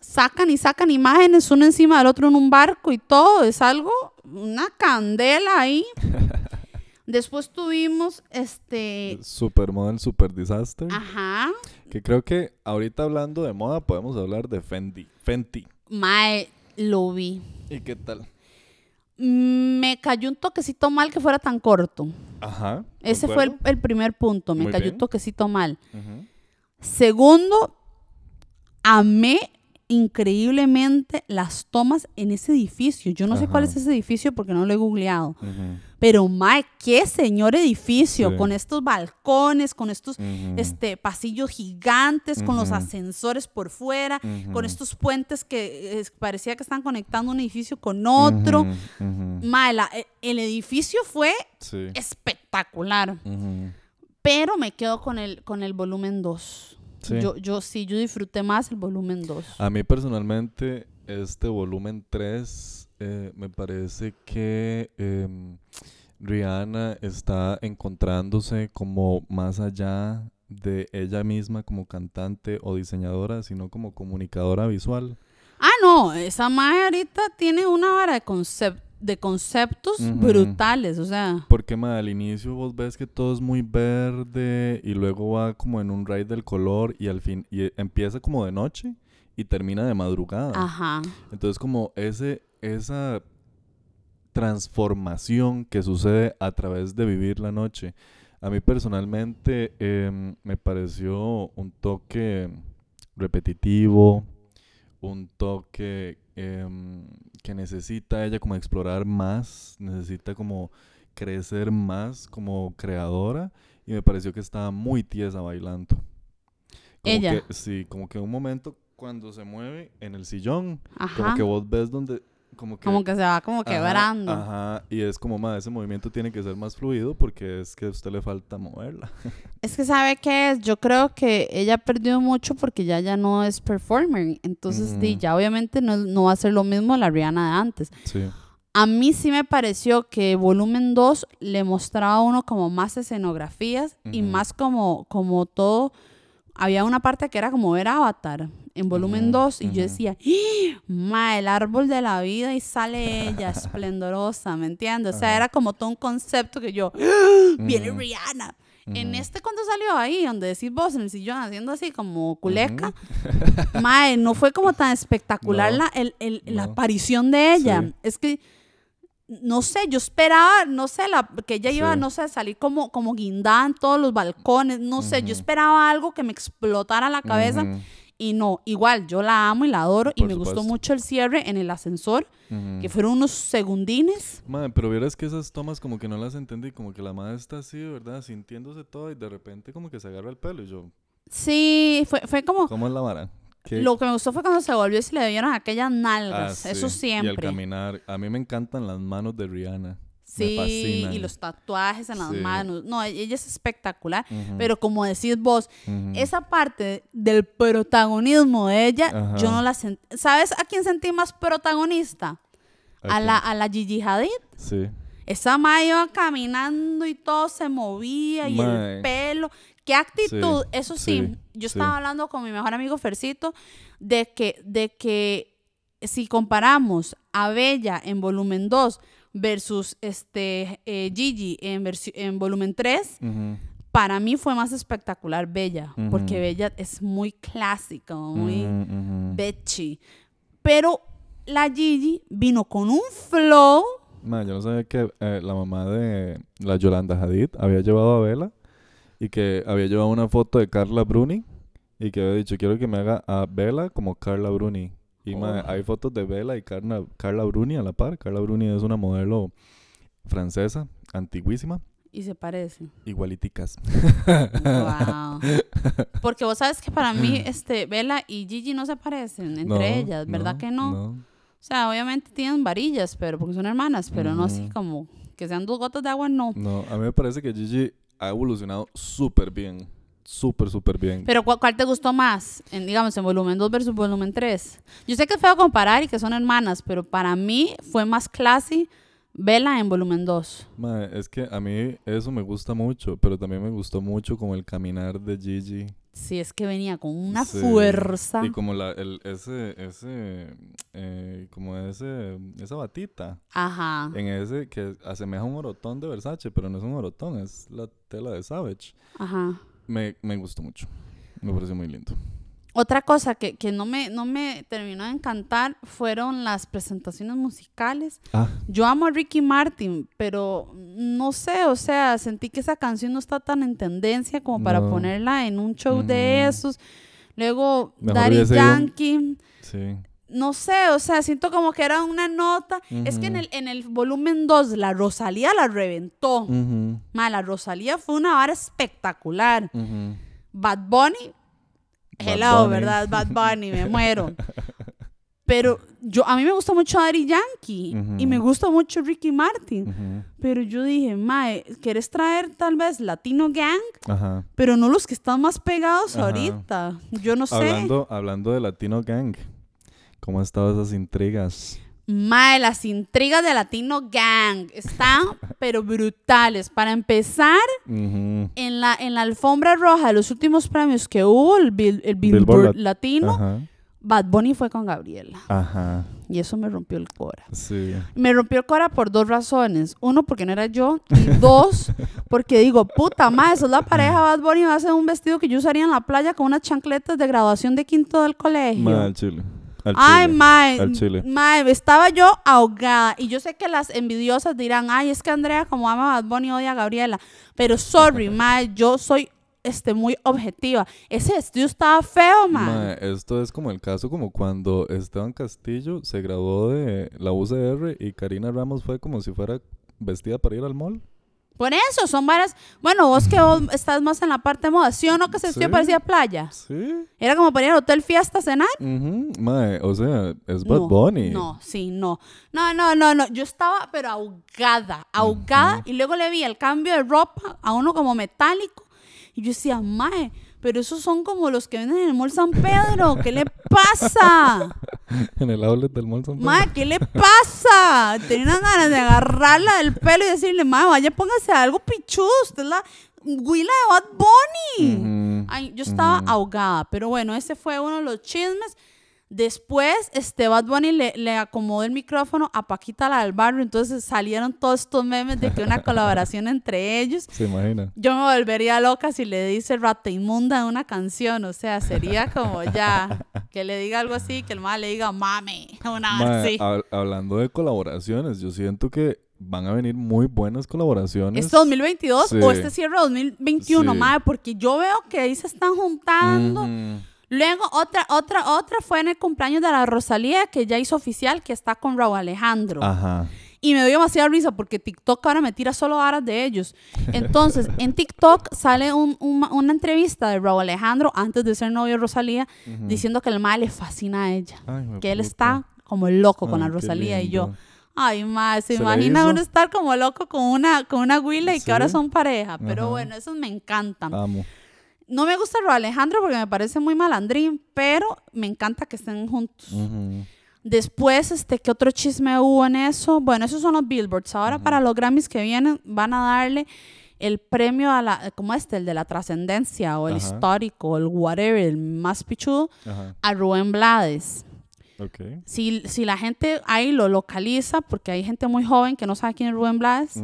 sacan y sacan imágenes uno encima del otro en un barco y todo, es algo, una candela ahí. Después tuvimos este, Supermodel, super disaster. ajá, Que creo que ahorita hablando de moda podemos hablar de Fendi. Fenty. mae, lo vi. ¿Y qué tal? Me cayó un toquecito mal que fuera tan corto. Ajá. Ese fue el, primer punto, me Muy cayó bien. un toquecito mal. Segundo, amé increíblemente las tomas en ese edificio. Yo no sé cuál es ese edificio porque no lo he googleado. Ujú. Pero, Mike, qué señor edificio, Sí. con estos balcones, con estos este, pasillos gigantes, con los ascensores por fuera, con estos puentes que eh, parecía que están conectando un edificio con otro. Ujú, ujú. Mae, la- e- el edificio fue Sí. espectacular, pero me quedo con el, con el volumen 2. Sí. Yo, yo sí, yo disfruté más el volumen 2. A mí personalmente, este volumen 3, eh, me parece que em, Rihanna está encontrándose como más allá de ella misma como cantante o diseñadora, sino como comunicadora visual. Ah, no, esa mae ahorita tiene una vara de, concep- de conceptos brutales, o sea, Porque ma, al inicio vos ves que todo es muy verde y luego va como en un raid del color y al fin y empieza como de noche y termina de madrugada. ajá. Entonces como ese, esa transformación que sucede a través de vivir la noche, a mí personalmente em, me pareció un toque repetitivo, un toque em, que necesita ella como explorar más, necesita como crecer más como creadora y me pareció que estaba muy tiesa bailando. Como Ella. que- sí, como que un momento cuando se mueve en el sillón, Ajá. como que vos ves donde como que Como que se va como quebrando. Ajá, y es como más ese movimiento tiene que ser más fluido porque es que a usted le falta moverla. Es que sabe qué es, yo creo que ella perdió mucho porque ya ya no es performer, entonces Ujú. ya obviamente no, no va a ser lo mismo la Rihanna de antes. Sí. A mí sí me pareció que volumen 2 le mostraba a uno como más escenografías y más como, como todo. Había una parte que era como ver Avatar en volumen Ujú, 2 y yo decía, ¡Ah! ma, el árbol de la vida y sale ella esplendorosa, ¿me entiendes? O sea, Ajá. era como todo un concepto que yo, ¡Ah! viene Ujú, Rihanna. En este cuando salió ahí, donde decís vos en el sillón haciendo así como culeca. Mae, no fue como tan espectacular No, la, el- el- la no. aparición de ella. Sí. Es que, no sé, yo esperaba, no sé, la, que ella iba, Sí. no sé, a salir como, como guindada en todos los balcones, no sé, yo esperaba algo que me explotara la cabeza Ujú, y no, igual, yo la amo y la adoro y me gustó mucho el cierre en el ascensor, que fueron unos segundines. Madre, pero vieras que esas tomas como que no las entendí, como que la madre está así, ¿verdad? Sintiéndose todo y de repente como que se agarra el pelo y yo, Sí, fue, fue como... ¿cómo es la vara? ¿Qué? Lo que me gustó fue cuando se volvió y se le vieron aquellas Ah, nalgas. Eso sí, Y el siempre. caminar. A mí me encantan las manos de Rihanna. Sí, y los tatuajes en las Sí. manos. No, e- ella es espectacular. Pero como decís vos, esa parte del protagonismo de ella, yo no la sentí. ¿Sabes a quién sentí más protagonista? A la, a la Gigi Hadid. Sí. Esa ma iba caminando y todo se movía y el pelo. ¿Qué actitud? Sí, Eso sí, sí, yo estaba hablando con mi mejor amigo Fercito de que, de que si comparamos a Bella en volumen 2 versus este, eh, Gigi en, en volumen 3, Ujú, para mí fue más espectacular Bella, porque. Bella es muy clásica, muy betchy. Pero la Gigi vino con un flow. Ma, yo no sabía que eh, la mamá de la Yolanda Hadid había llevado a Vela y que había llevado una foto de Carla Bruni y que había dicho, quiero que me haga a Vela como Carla Bruni. Y ma, Oh. hay fotos de Vela y Carla, Carla Bruni a la par. Carla Bruni es una modelo francesa, antiguísima, Y se parece. igualiticas. Wow. Porque vos sabes que para mí, este, Bella y Gigi no se parecen entre No, ellas, ¿verdad que no? O sea, obviamente tienen varillas, pero porque son hermanas, pero no así como que sean dos gotas de agua, no. No, a mí me parece que Gigi ha evolucionado súper bien. Súper, súper bien. Pero ¿cuál, cuál te gustó más? En, digamos, en volumen 2 versus volumen 3. Yo sé que es feo comparar y que son hermanas, pero para mí fue más classy Vela en volumen 2. Mae, es que a mí eso me gusta mucho, pero también me gustó mucho como el caminar de Gigi. Sí, es que venía con una Sí, fuerza. Y como la, el, ese, ese, eh, como ese, esa batita. Ajá. En ese que asemeja un orotón de Versace, pero no es un orotón, es la tela de Savage. Ajá. Me, me gustó mucho. Me pareció muy lindo. Otra cosa que, que no, me, no me terminó de encantar fueron las presentaciones musicales. Ah, Yo amo a Ricky Martin, pero no sé, o sea, sentí que esa canción no está tan en tendencia como para No. ponerla en un show de esos. Luego, Mejor Daddy Yankee, sí. No sé, o sea, siento como que era una nota. Es que en el, en el volumen 2, la Rosalía la reventó. Ujú, Ma, la Rosalía fue una vara espectacular. Bad Bunny, Bad Bunny. ¿verdad? Bad Bunny, me muero. Pero yo, a mí me gusta mucho Daddy Yankee y me gusta mucho Ricky Martin. Pero yo dije, Mae, ¿quieres traer tal vez Latino Gang? Ajá. Pero no los que están más pegados Ajá. ahorita. Yo no sé. Hablando, hablando de Latino Gang, ¿cómo han estado esas intrigas? Mae, las intrigas de Latino Gang están, pero brutales. Para empezar, en la, en la alfombra roja de los últimos premios que hubo, el, Bill- el Billboard Billboard Lat- Latino, Ajá. Bad Bunny fue con Gabriela. Ajá. Y eso me rompió el cora. Sí. Me rompió el cora por dos razones. Uno, porque no era yo. Y dos, porque digo, puta madre, eso es la pareja Bad Bunny. Va a ser un vestido que yo usaría en la playa con unas chancletas de graduación de quinto del colegio. Ma, al chile. Al Ay, chile. mae, Al chile. mae, estaba yo ahogada. Y yo sé que las envidiosas dirán, ay, es que Andrea, como ama a Bad Bunny, odia a Gabriela. Pero sorry, mae, yo soy este, muy objetiva. Ese vestido estaba feo, mae. Ma, esto es como el caso como cuando Esteban Castillo se graduó de la UCR y Karina Ramos fue como si fuera vestida para ir al mall. Por eso, son varas. Bueno, vos que vos estás más en la parte de moda, ¿sí o no que ese vestido Sí. parecía playa? Sí. Era como para ir al hotel fiesta a cenar. Ujú. Mae, o sea, es Bad no, Bunny. No, sí, no. No, no, no, no. Yo estaba, pero ahogada, ahogada. Y luego le vi el cambio de ropa a uno como metálico. Y yo decía, mae, pero esos son como los que venden en el Mall San Pedro. ¿Qué le pasa? En el outlet del mall San Pedro. ¿qué le pasa? Tenía unas ganas de agarrarla del pelo y decirle, mae, vaya, póngase algo pichudo. Usted es la huila de Bad Bunny. Ujú. Ay, yo estaba ahogada, pero bueno, ese fue uno de los chismes. Después, este Bad Bunny le, le acomodó el micrófono a Paquita la del barrio, entonces salieron todos estos memes de que una colaboración entre ellos. Se imagina. Yo me volvería loca si le dice rata inmunda en una canción, o sea, sería como ya, que le diga algo así, que el mal le diga mame, una así. hab- hablando de colaboraciones, yo siento que van a venir muy buenas colaboraciones. ¿Este 2022 Sí. o este cierre 2021, Sí. madre? Porque yo veo que ahí se están juntando. Luego otra, otra, otra fue en el cumpleaños de la Rosalía, que ya hizo oficial que está con Raúl Alejandro. Ajá. Y me dio demasiada risa porque TikTok ahora me tira solo varas de ellos. Entonces, en TikTok sale un- un- una entrevista de Raúl Alejandro antes de ser novio de Rosalía, diciendo que el mal le fascina a ella. Ay, Que él está como loco con la Rosalía y yo. Ay, madre, se, ¿Se le imagina uno estar como loco con una, con una huila y que ahora son pareja. Pero Ajá. bueno, esos me encantan. Amo. No me gusta Raúl Alejandro porque me parece muy malandrín, pero me encanta que estén juntos. Después, este, ¿qué otro chisme hubo en eso? Bueno, esos son los billboards. Ahora para los Grammys que vienen van a darle el premio a la, como este, el de la trascendencia o el histórico el whatever, el más pichudo, a Rubén Blades. Ok. Si, si la gente ahí lo localiza, porque hay gente muy joven que no sabe quién es Rubén Blades.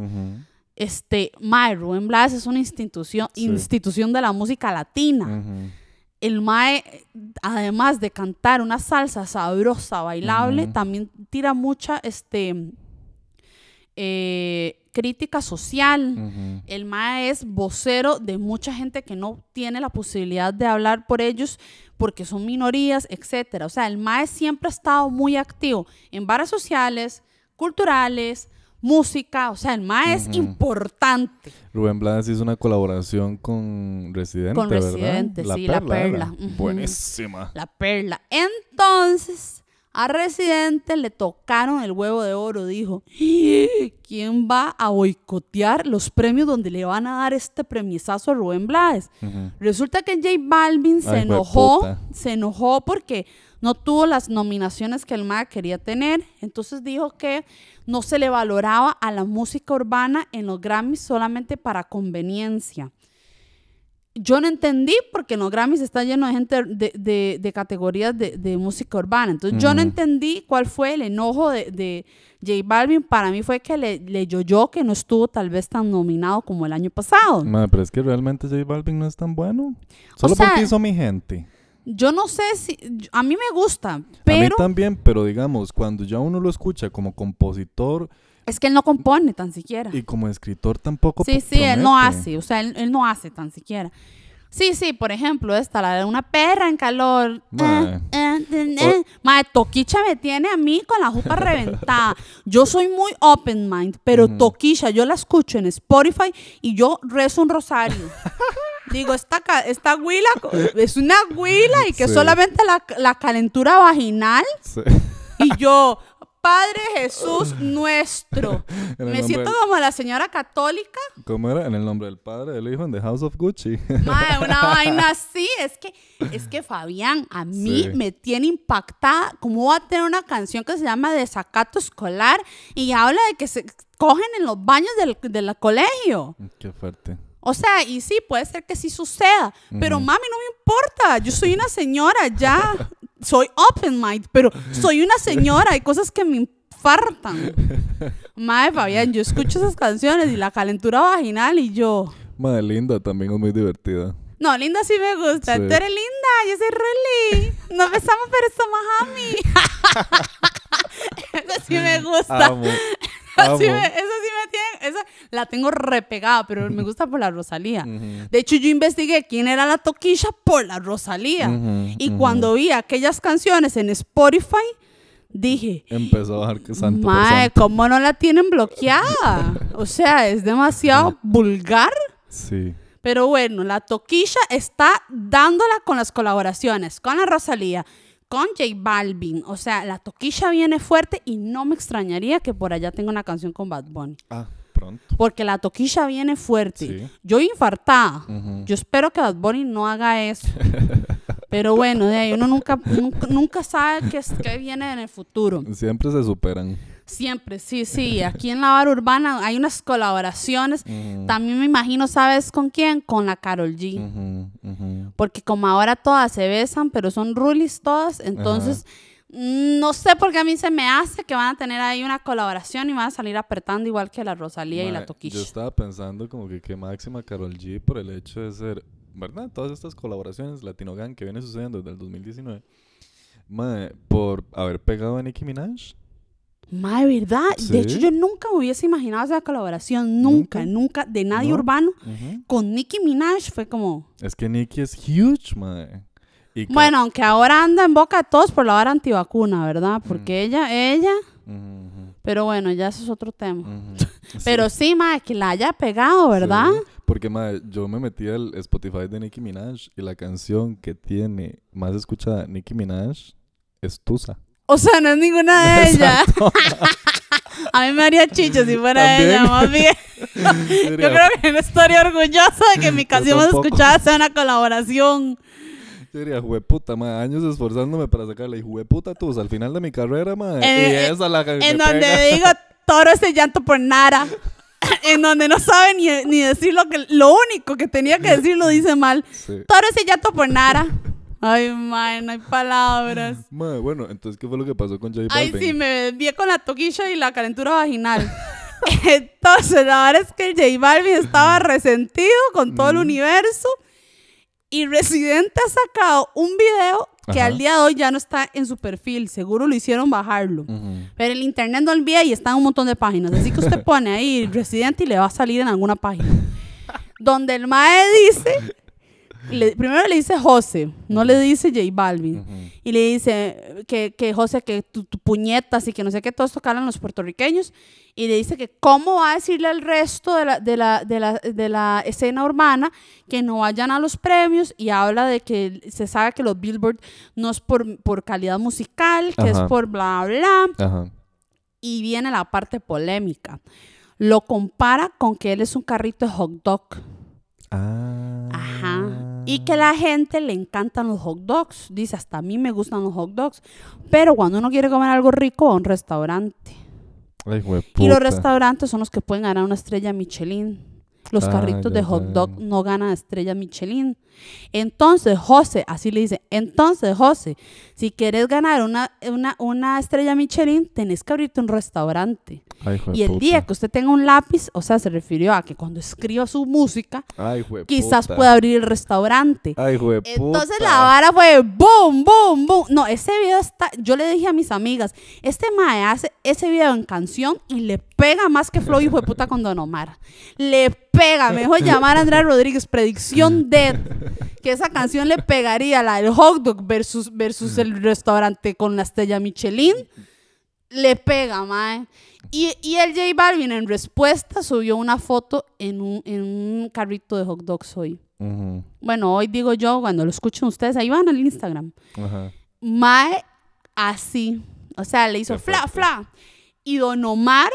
Este, mae, Rubén Blades es una institución, Sí. institución de la música latina. El Mae, además de cantar una salsa sabrosa, bailable, también tira mucha este, eh, crítica social. El Mae es vocero de mucha gente que no tiene la posibilidad de hablar por ellos porque son minorías, etcétera. O sea, el Mae siempre ha estado muy activo en barras sociales, culturales, música. O sea, el Mae es importante. Rubén Blades hizo una colaboración con Residente, Con ¿verdad? Residente, sí, La. Perla. Buenísima. La perla. Entonces, a Residente le tocaron el huevo de oro. Dijo, ¿quién va a boicotear los premios donde le van a dar este premisazo a Rubén Blades? Resulta que J Balvin se enojó, se enojó porque no tuvo las nominaciones que el MAE quería tener. Entonces dijo que no se le valoraba a la música urbana en los Grammys solamente para conveniencia. Yo no entendí porque en los Grammys está lleno de gente de, de- de categorías de, de música urbana. Entonces yo no entendí cuál fue el enojo de, J Balvin. Para mí fue que le, le yo que no estuvo tal vez tan nominado como el año pasado. Mae, pero es que realmente J Balvin no es tan bueno. Solo sea, porque hizo mi gente. Yo no sé si... A mí me gusta, A mí pero también, pero digamos, cuando ya uno lo escucha como compositor es que él no compone tan siquiera. y como escritor tampoco Sí, po- sí, él no promete. hace, o sea, él, él no hace tan siquiera. Sí, sí, por ejemplo, esta, la de una perra en calor. Mae. Eh, eh, eh, eh. Mae, Toquicha me tiene a mí con la jupa reventada. Yo soy muy open mind, pero Ujú. Toquicha, yo la escucho en Spotify y yo rezo un rosario. Digo, esta, esta huila es una huila y que Sí. solamente la, la calentura vaginal Sí. y yo, Padre Jesús nuestro. Me siento del- como la señora católica. ¿Cómo era? En el nombre del Padre, del Hijo, en The House of Gucci. Mae, una vaina así. Es que, es que Fabián, a mí Sí. me tiene impactada. ¿Cómo va a tener una canción que se llama Desacato Escolar y habla de que se cogen en los baños del, del colegio? Qué fuerte. O sea, y sí, puede ser que sí suceda, pero mami, no me importa. Yo soy una señora, ya. Soy open mind, pero soy una señora. Hay cosas que me infartan. Madre Fabián, yo escucho esas canciones y la calentura vaginal y yo. Madre linda también es muy divertida. No, linda sí me gusta. Sí. Tú eres linda, yo soy Ruli. Nos besamos, pero somos mami. Esa sí me gusta. Amo. Amo. sí me. La tengo repegada, pero me gusta por la Rosalía. De hecho, yo investigué quién era la toquilla por la Rosalía. Y cuando vi aquellas canciones en Spotify, dije, Empezó a bajar que santo Mae. ¿cómo no la tienen bloqueada? O sea, es demasiado vulgar. Sí. Pero bueno, la toquilla está dándola con las colaboraciones, con la Rosalía, con J Balvin. O sea, la toquilla viene fuerte y no me extrañaría que por allá tenga una canción con Bad Bunny. Ah, pronto. Porque la toquilla viene fuerte. Sí. Yo infartada. Ujú. Yo espero que Bad Bunny no haga eso. Pero bueno, de ahí uno nunca, nunca, nunca sabe qué, es- qué viene en el futuro. Siempre se superan. Siempre, sí, sí. Aquí en la bar urbana hay unas colaboraciones. También me imagino, ¿sabes con quién? Con la Carol G. Porque como ahora todas se besan, pero son rulis todas, entonces no sé por qué a mí se me hace que van a tener ahí una colaboración y van a salir apretando igual que la Rosalía y la Mae, Toquilla. Yo estaba pensando como que qué máxima Carol G por el hecho de ser, ¿verdad? Todas estas colaboraciones Latino Gang que viene sucediendo desde el 2019. Mae, por haber pegado a Nicki Minaj. Madre, ¿verdad? De hecho, yo nunca me hubiese imaginado esa colaboración, nunca, ¿Nunca? nunca, de nadie ¿No? urbano. Ujú. Con Nicki Minaj fue como... Es que Nicki es huge, mae. Y Bueno, aunque ahora anda en boca de todos por la hora antivacuna, ¿verdad? Porque ella, ella... Pero bueno, ya eso es otro tema. Pero sí, madre, que la haya pegado, ¿verdad? Sí, porque mae, yo me metí al Spotify de Nicki Minaj y la canción que tiene más escuchada Nicki Minaj es Tusa. O sea, no es ninguna de ellas. A mí me haría chicho si fuera También. ella, más bien. Yo creo que no estaría orgullosa de que mi canción más escuchada sea una colaboración. Yo diría, jueputa, mae, años esforzándome para sacarla y jueputa Tusa al final de mi carrera. Eh, y esa la que me En donde pega. digo toro ese llanto por nada. En donde no sabe ni, ni decir lo que lo único que tenía que decir lo dice mal. Sí. Toro ese llanto por nada. Ay, man, no hay palabras. Mae, bueno, entonces, ¿qué fue lo que pasó con J Ay, Balvin? sí, me desvié con la toquilla y la calentura vaginal. Entonces, la verdad es que el J Balvin estaba resentido con todo el universo. Y Residente ha sacado un video que Ajá. al día de hoy ya no está en su perfil. Seguro lo hicieron bajarlo. Pero el internet no olvida y está en un montón de páginas. Así que usted pone ahí Residente y le va a salir en alguna página. Donde el Mae dice. Le- primero le dice José, no le dice J Balvin. Y le dice que, que José, que tu, tu puñetas y que no sé qué, todo esto que hablan los puertorriqueños. Y le dice que cómo va a decirle al resto de la, de la, de la, de la escena urbana que no vayan a los premios. Y habla de que se sabe que los Billboard no es por, por calidad musical, que es por bla, bla. Y viene la parte polémica. Lo compara con que él es un carrito de hot dog. Ah. Y que la gente le encantan los hot dogs. Dice, hasta a mí me gustan los hot dogs. Pero cuando uno quiere comer algo rico, va a un restaurante. Ay, Y los restaurantes son los que pueden ganar una estrella Michelin. Los Ah, carritos de hot dog no ganan estrella Michelin. Entonces, José, así le dice, entonces, José, si quieres ganar una, una, una estrella Michelin, tenés que abrirte un restaurante. Ay, Y el día que usted tenga un lápiz, o sea, se refirió a que cuando escriba su música, Ay, quizás pueda abrir el restaurante. Ay. Entonces la vara fue boom, boom, boom. No, ese video está. Yo le dije a mis amigas, este mae hace ese video en canción y le pega más que hijo de puta con Don Omar. Le pega. Mejor llamar a Andrea Rodríguez, predicción de que esa canción le pegaría la del hot dog versus, versus el restaurante con la estrella Michelin. Le pega, mae. Y, y el J Balvin en respuesta subió una foto en un, en un carrito de hot dogs hoy. Bueno, hoy digo yo, cuando lo escuchen ustedes, ahí van al Instagram. Ajá. Mae, así. O sea, le hizo fla, fla. Y Don Omar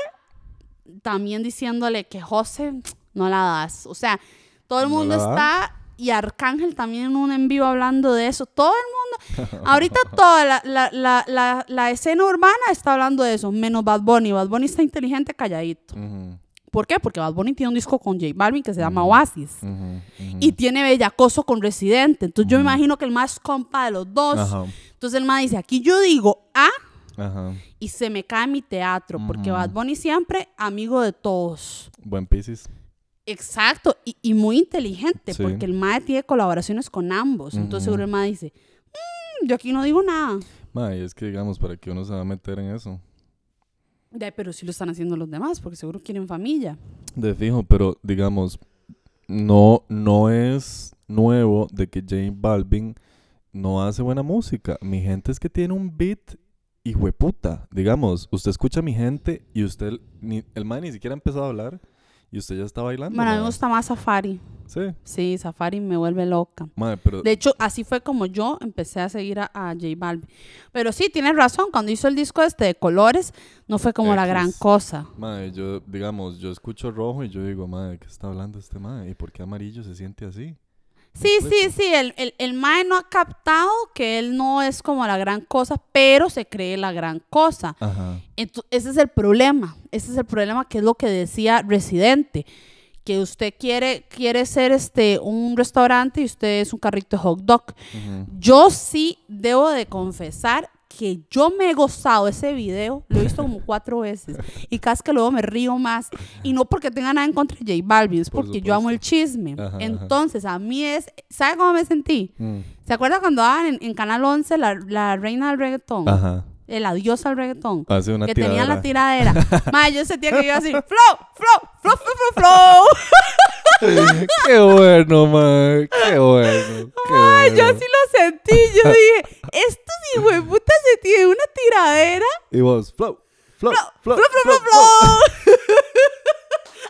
también diciéndole que José, no la das. O sea, todo el ¿No mundo está. Y Arcángel también en un en vivo hablando de eso. Todo el mundo. Ahorita toda la, la, la, la, escena urbana está hablando de eso, menos Bad Bunny. Bad Bunny está inteligente, calladito. Ujú, ¿Por qué? Porque Bad Bunny tiene un disco con J Balvin que se llama. Oasis ujú, ujú. y tiene bellacoso con Residente. Entonces yo me imagino que el más compa de los dos. Entonces el más dice, aquí yo digo A y se me cae mi teatro, porque. Bad Bunny siempre amigo de todos. Buen Pisces. Exacto, y, y muy inteligente, Sí. porque el MAE tiene colaboraciones con ambos. Entonces seguro el MAE dice, "Mm, yo aquí no digo nada. Mae, es que digamos, ¿para qué uno se va a meter en eso? Ya, pero sí lo están haciendo los demás, porque seguro quieren familia. De fijo, pero digamos, no, no es nuevo de que J Balvin no hace buena música. Mi gente es que tiene un beat y hueputa. Digamos, usted escucha a mi gente y usted, ni, el man ni siquiera ha empezado a hablar y usted ya está bailando. Bueno, a mí me gusta más Safari. Sí, Sí, Safari me vuelve loca. mae, pero De hecho, así fue como yo empecé a seguir a, a J Balvin. Pero sí, tienes razón, cuando hizo el disco este de colores, no fue como la gran cosa. mae, yo, digamos, yo escucho rojo y yo digo, mae, ¿de qué está hablando este mae? ¿Y por qué amarillo se siente así? Sí, sí, sí, el, el, el Mae no ha captado que él no es como la gran cosa, pero se cree la gran cosa. Ajá. Ento- ese es el problema, ese es el problema que es lo que decía Residente, que usted quiere, quiere ser este, un restaurante y usted es un carrito de hot dog. Yo sí debo de confesar que yo me he gozado ese video, lo he visto como cuatro veces y casi que luego me río más y no porque tenga nada en contra de J Balvin, es Por porque yo amo el chisme. Ajá, ajá. Entonces, a mí es, ¿sabe cómo me sentí? Mm. ¿Se acuerda cuando daban en, en Canal 11 la, la reina del reggaetón? Ajá. El adiós al reggaetón. Hace una que tenían la tiradera. tiradera. Ma, yo sentía que iba así, flow, flow, flow, flow, flow, flow. qué bueno, man. Qué bueno. Qué Ay, yo sí lo sentí. Yo dije, estos hijos de tienen una tiradera. Y vos, flow, flow, flow, Flow, flow, flow, flow.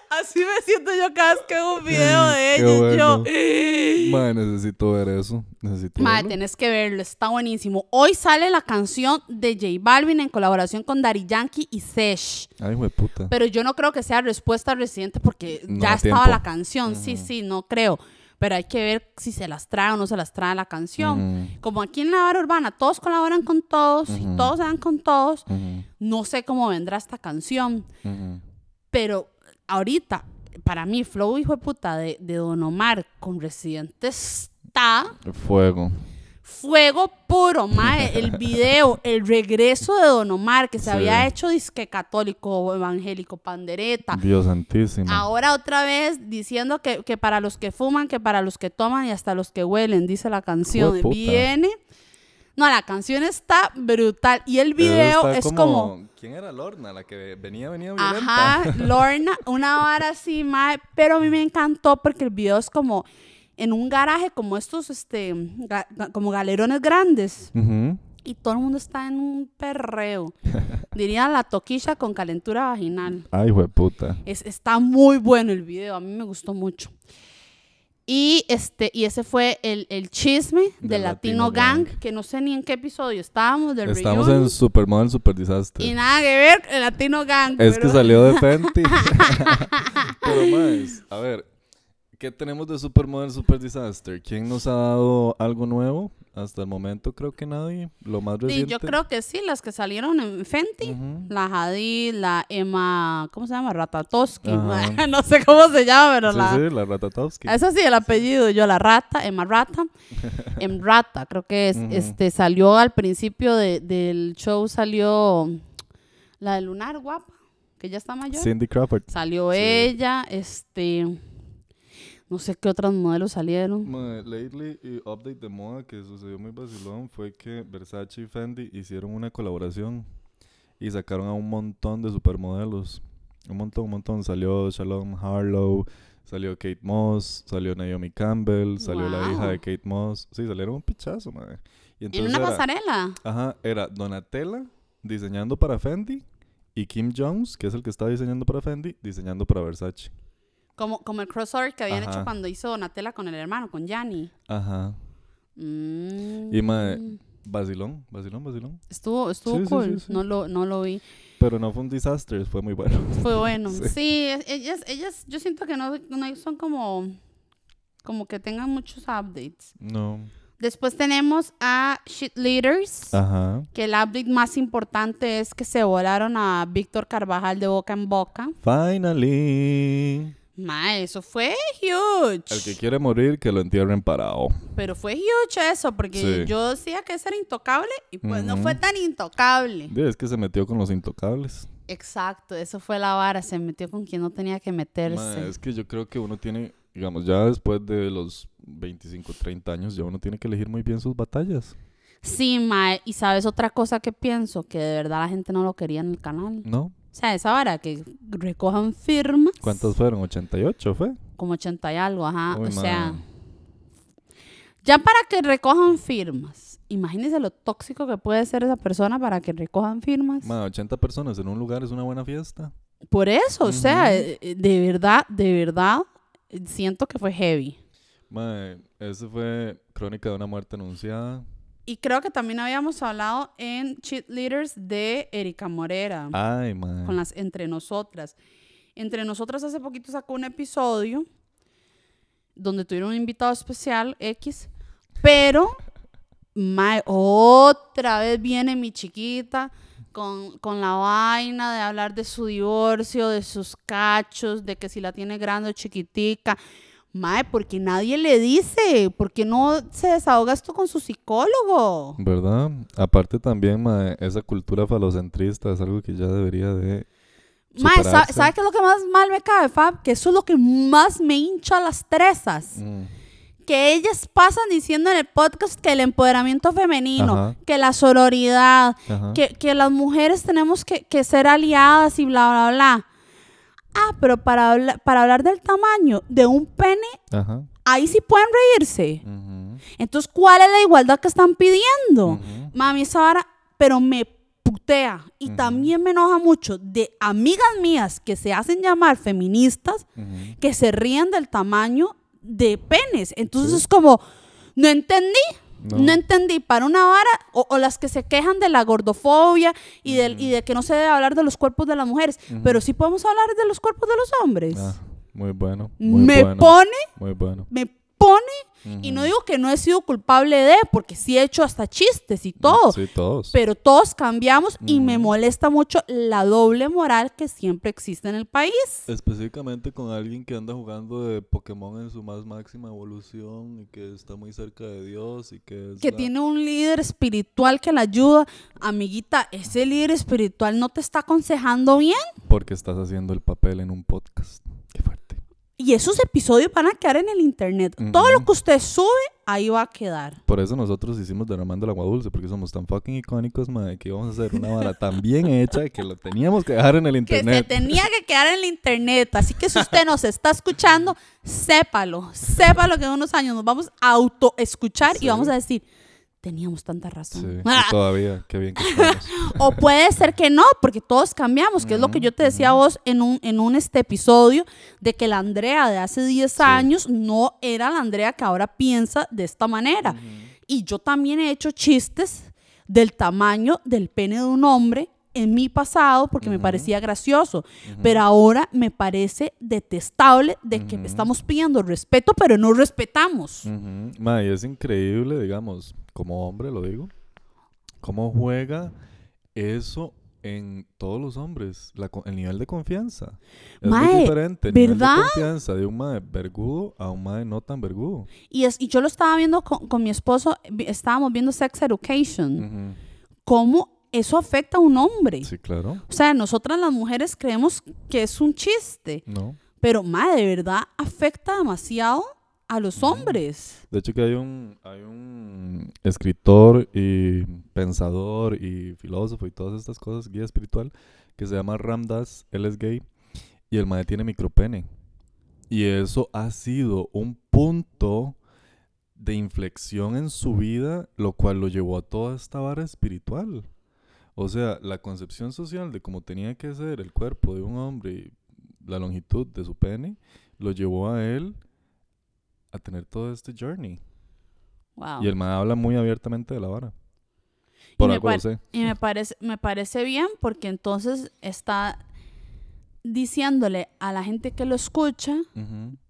Así me siento yo cada vez que hago un video de Qué ellos. Yo, Mae, necesito ver eso. Necesito Madre, verlo. tenés que verlo, está buenísimo. Hoy sale la canción de J Balvin en colaboración con Daddy Yankee y Sesh. Ay, güey, puta. Pero yo no creo que sea respuesta al residente porque No ya estaba tiempo. la canción. Sí, sí, no creo. Pero hay que ver si se las trae o no se las trae la canción. Como aquí en la vara urbana, todos colaboran con todos y todos se dan con todos. No sé cómo vendrá esta canción. Pero ahorita, para mí, Flow hijo de puta de, de Don Omar con Residente está Fuego. Fuego puro, mae. El video, el regreso de Don Omar, que se Sí. había hecho disque católico o evangélico, pandereta. Dios santísimo. Ahora otra vez diciendo que, que para los que fuman, que para los que toman y hasta los que huelen, dice la canción. Viene. No, la canción está brutal. Y el video es como ¿Quién era Lorna? La que venía, venía violenta. Ajá, Lorna, una vara así, mae, pero a mí me encantó porque el video es como en un garaje como estos, este, ga- como galerones grandes Ujú. y todo el mundo está en un perreo. Diría la toquilla con calentura vaginal. Ay, güey, puta. Es, está muy bueno el video, a mí me gustó mucho. Y este y ese fue el, el chisme del Latino, Latino Gang, Gang. que no sé ni en qué episodio estábamos del Estamos reunion. en Supermodel Super Disaster. Y nada que ver, el Latino Gang. Es que salió de Fenty. Pero más, a ver, ¿Qué tenemos de Supermodel Super Disaster? ¿Quién nos ha dado algo nuevo? Hasta el momento creo que nadie. Lo más Sí, reciente. yo creo que sí, las que salieron en Fenty. La Hadid, la Emma, ¿cómo se llama? Ratatowski. No sé cómo se llama, pero Sí, la... sí, la Ratatowski. Ese sí, el apellido, yo la rata, Emma Rata. Em Rata, creo que es. Este salió al principio de- del show, salió la de Lunar, guapa, que ya está mayor. Cindy Crawford. Salió Sí. ella, este. No sé qué otros modelos salieron. Mae, lately y update de moda que sucedió muy vacilón fue que Versace y Fendi hicieron una colaboración y sacaron a un montón de supermodelos. Un montón, un montón. Salió Shalom Harlow, salió Kate Moss, salió Naomi Campbell, salió la hija Wow. de Kate Moss. Sí, salieron un pichazo, madre. Y En entonces una era- pasarela. Ajá, era Donatella diseñando para Fendi y Kim Jones, que es el que está diseñando para Fendi, diseñando para Versace. Como, como el crossover que habían Ajá. hecho cuando hizo Donatella con el hermano, con Gianni. Ajá. Mm. Y mae, Vacilón, vacilón, vacilón. Estuvo, estuvo Sí, cool. sí, sí. No, lo, no lo vi. Pero no fue un desastre, fue muy bueno. Fue bueno. Sí. ellas, ellas, yo siento que no, no son como, como que tengan muchos updates. No. Después tenemos a Shit Leaders, Ajá. que el update más importante es que se volaron a Víctor Carvajal de boca en boca. Finally. Ma, eso fue huge. El que quiere morir, que lo entierren parado. Pero fue huge eso, porque Sí. yo decía que ese era intocable y pues no fue tan intocable. Sí, Es que se metió con los intocables. Exacto, eso fue la vara, se metió con quien no tenía que meterse. Ma, es que yo creo que uno tiene, digamos, ya después de los 25, 30 años, ya uno tiene que elegir muy bien sus batallas. Sí, mae, y sabes otra cosa que pienso, que de verdad la gente no lo quería en el canal. ¿No? O sea, esa vara que recojan firmas. ¿Cuántos fueron? ¿88 fue? Como 80 y algo, ajá. Uy, o sea, ma. ya para que recojan firmas. Imagínense lo tóxico que puede ser esa persona para que recojan firmas. Ma, 80 personas en un lugar es una buena fiesta. Por eso, o sea, eh, eh, de verdad, de verdad, siento que fue heavy. Ma, ese fue Crónica de una muerte anunciada. Y creo que también habíamos hablado en Cheat Leaders de Erika Morera. Ay, ma. con las entre nosotras. Entre nosotras hace poquito sacó un episodio donde tuvieron un invitado especial X, pero otra vez viene mi chiquita con, con la vaina de hablar de su divorcio, de sus cachos, de que si la tiene grande o chiquitica. Mae, porque nadie le dice, porque no se desahoga esto con su psicólogo. ¿Verdad? Aparte también, ma, esa cultura falocentrista es algo que ya debería de Mae, ¿sabe, superarse. sabe qué es lo que más mal me cae, Fab? Que eso es lo que más me hincha las tresas. Mm, Que ellas pasan diciendo en el podcast que el empoderamiento femenino, Ajá. que la sororidad, que, que las mujeres tenemos que, que ser aliadas y bla, bla, bla. Ah, pero para, habla- para hablar del tamaño de un pene, Ajá. ahí sí pueden reírse. Entonces, ¿cuál es la igualdad que están pidiendo? Mami, esa vara, pero me putea. Y también me enoja mucho de amigas mías que se hacen llamar feministas que se ríen del tamaño de penes. Entonces es como, no entendí. No. No. entendí, para una vara, o, o las que se quejan de la gordofobia y, del, y de que no se debe hablar de los cuerpos de las mujeres, pero sí podemos hablar de los cuerpos de los hombres. Ah, muy bueno. Muy me bueno. pone, Muy bueno. me pone, y no digo que no he sido culpable de, porque sí he hecho hasta chistes y todo, Sí, todos. pero todos cambiamos y me molesta mucho la doble moral que siempre existe en el país. Específicamente con alguien que anda jugando de Pokémon en su más máxima evolución y que está muy cerca de Dios y que es que la- tiene un líder espiritual que la ayuda. Amiguita, ese líder espiritual no te está aconsejando bien. Porque estás haciendo el papel en un podcast. Y esos episodios van a quedar en el internet. Todo lo que usted sube, ahí va a quedar. Por eso nosotros hicimos Derramando el Agua Dulce, porque somos tan fucking icónicos, madre, que íbamos a hacer una vara tan bien hecha que lo teníamos que dejar en el Que se internet. tenía que quedar en el internet. Así que si usted nos está escuchando, sépalo. Sépalo que en unos años nos vamos a autoescuchar Sí. y vamos a decir, teníamos tanta Sí, razón. y todavía, qué bien que. O puede ser que no, porque todos cambiamos, que es lo que yo te decía a vos en un, en un este episodio, de que la Andrea de hace 10 Sí. años no era la Andrea que ahora piensa de esta manera. Y yo también he hecho chistes del tamaño del pene de un hombre en mi pasado porque me Ujú. parecía gracioso, Ujú. pero ahora me parece detestable de que Ujú. estamos pidiendo respeto, pero no respetamos. Ujú. Ma, y es increíble, digamos, como hombre lo digo, cómo juega eso en todos los hombres, la el nivel de confianza. Es muy Mae, diferente el nivel de ¿verdad? confianza de un mae vergudo a un mae no tan vergudo. Y, es, y yo lo estaba viendo con, con mi esposo, estábamos viendo Sex Education, cómo eso afecta a un hombre. Sí, claro. O sea, nosotras las mujeres creemos que es un chiste, No. pero madre, de verdad afecta demasiado a los hombres. De hecho que hay un, hay un escritor y pensador y filósofo y todas estas cosas, guía espiritual, que se llama Ramdas, él es gay y el mae tiene micropene. Y eso ha sido un punto de inflexión en su vida, lo cual lo llevó a toda esta vara espiritual. O sea, la concepción social de cómo tenía que ser el cuerpo de un hombre y la longitud de su pene, lo llevó a él a tener todo este journey. Wow. Y el man habla muy abiertamente de la vara. Por me algo lo sé. Y me parece, me parece bien porque entonces está diciéndole a la gente que lo escucha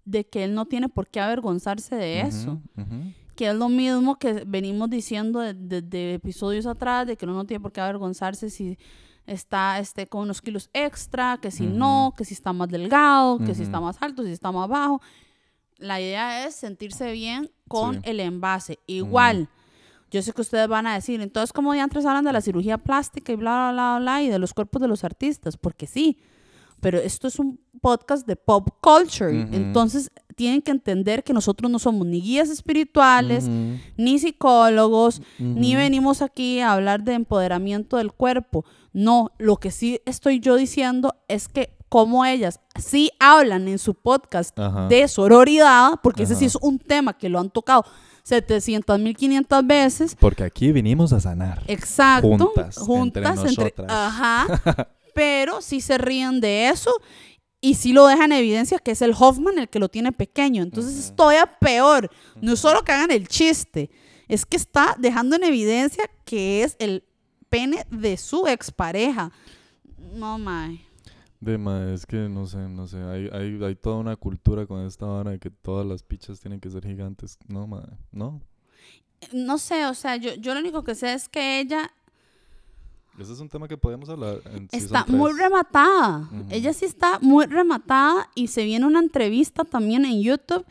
de que él no tiene por qué avergonzarse de eso. ujú. Que es lo mismo que venimos diciendo desde de, de episodios atrás, de que uno no tiene por qué avergonzarse si está este, con unos kilos extra, que si no, que si está más delgado, que si está más alto, si está más bajo. La idea es sentirse bien con Sí. el envase. Igual, yo sé que ustedes van a decir, entonces, como ya antes hablan de la cirugía plástica y bla, bla, bla, bla, y de los cuerpos de los artistas? Porque sí, pero esto es un podcast de pop culture. Entonces, tienen que entender que nosotros no somos ni guías espirituales, ni psicólogos, ni venimos aquí a hablar de empoderamiento del cuerpo. No, lo que sí estoy yo diciendo es que como ellas sí hablan en su podcast Ajá. de sororidad, porque ese sí es un tema que lo han tocado 700 mil 500 veces. Porque aquí vinimos a sanar. Exacto. Juntas, entre juntas nosotras. ajá. pero sí se ríen de eso y sí lo dejan en evidencia que es el Hoffman el que lo tiene pequeño. Entonces es todavía peor. No es solo que hagan el chiste, es que está dejando en evidencia que es el pene de su expareja. No, mae. De ma, es que no sé, no sé. Hay, hay, hay toda una cultura con esta vara de que todas las pichas tienen que ser gigantes. No, ma, no. No sé, o sea, yo, yo lo único que sé es que ella Ese es un tema que podemos hablar en está muy rematada. Ujú. Ella sí está muy rematada y se viene una entrevista también en YouTube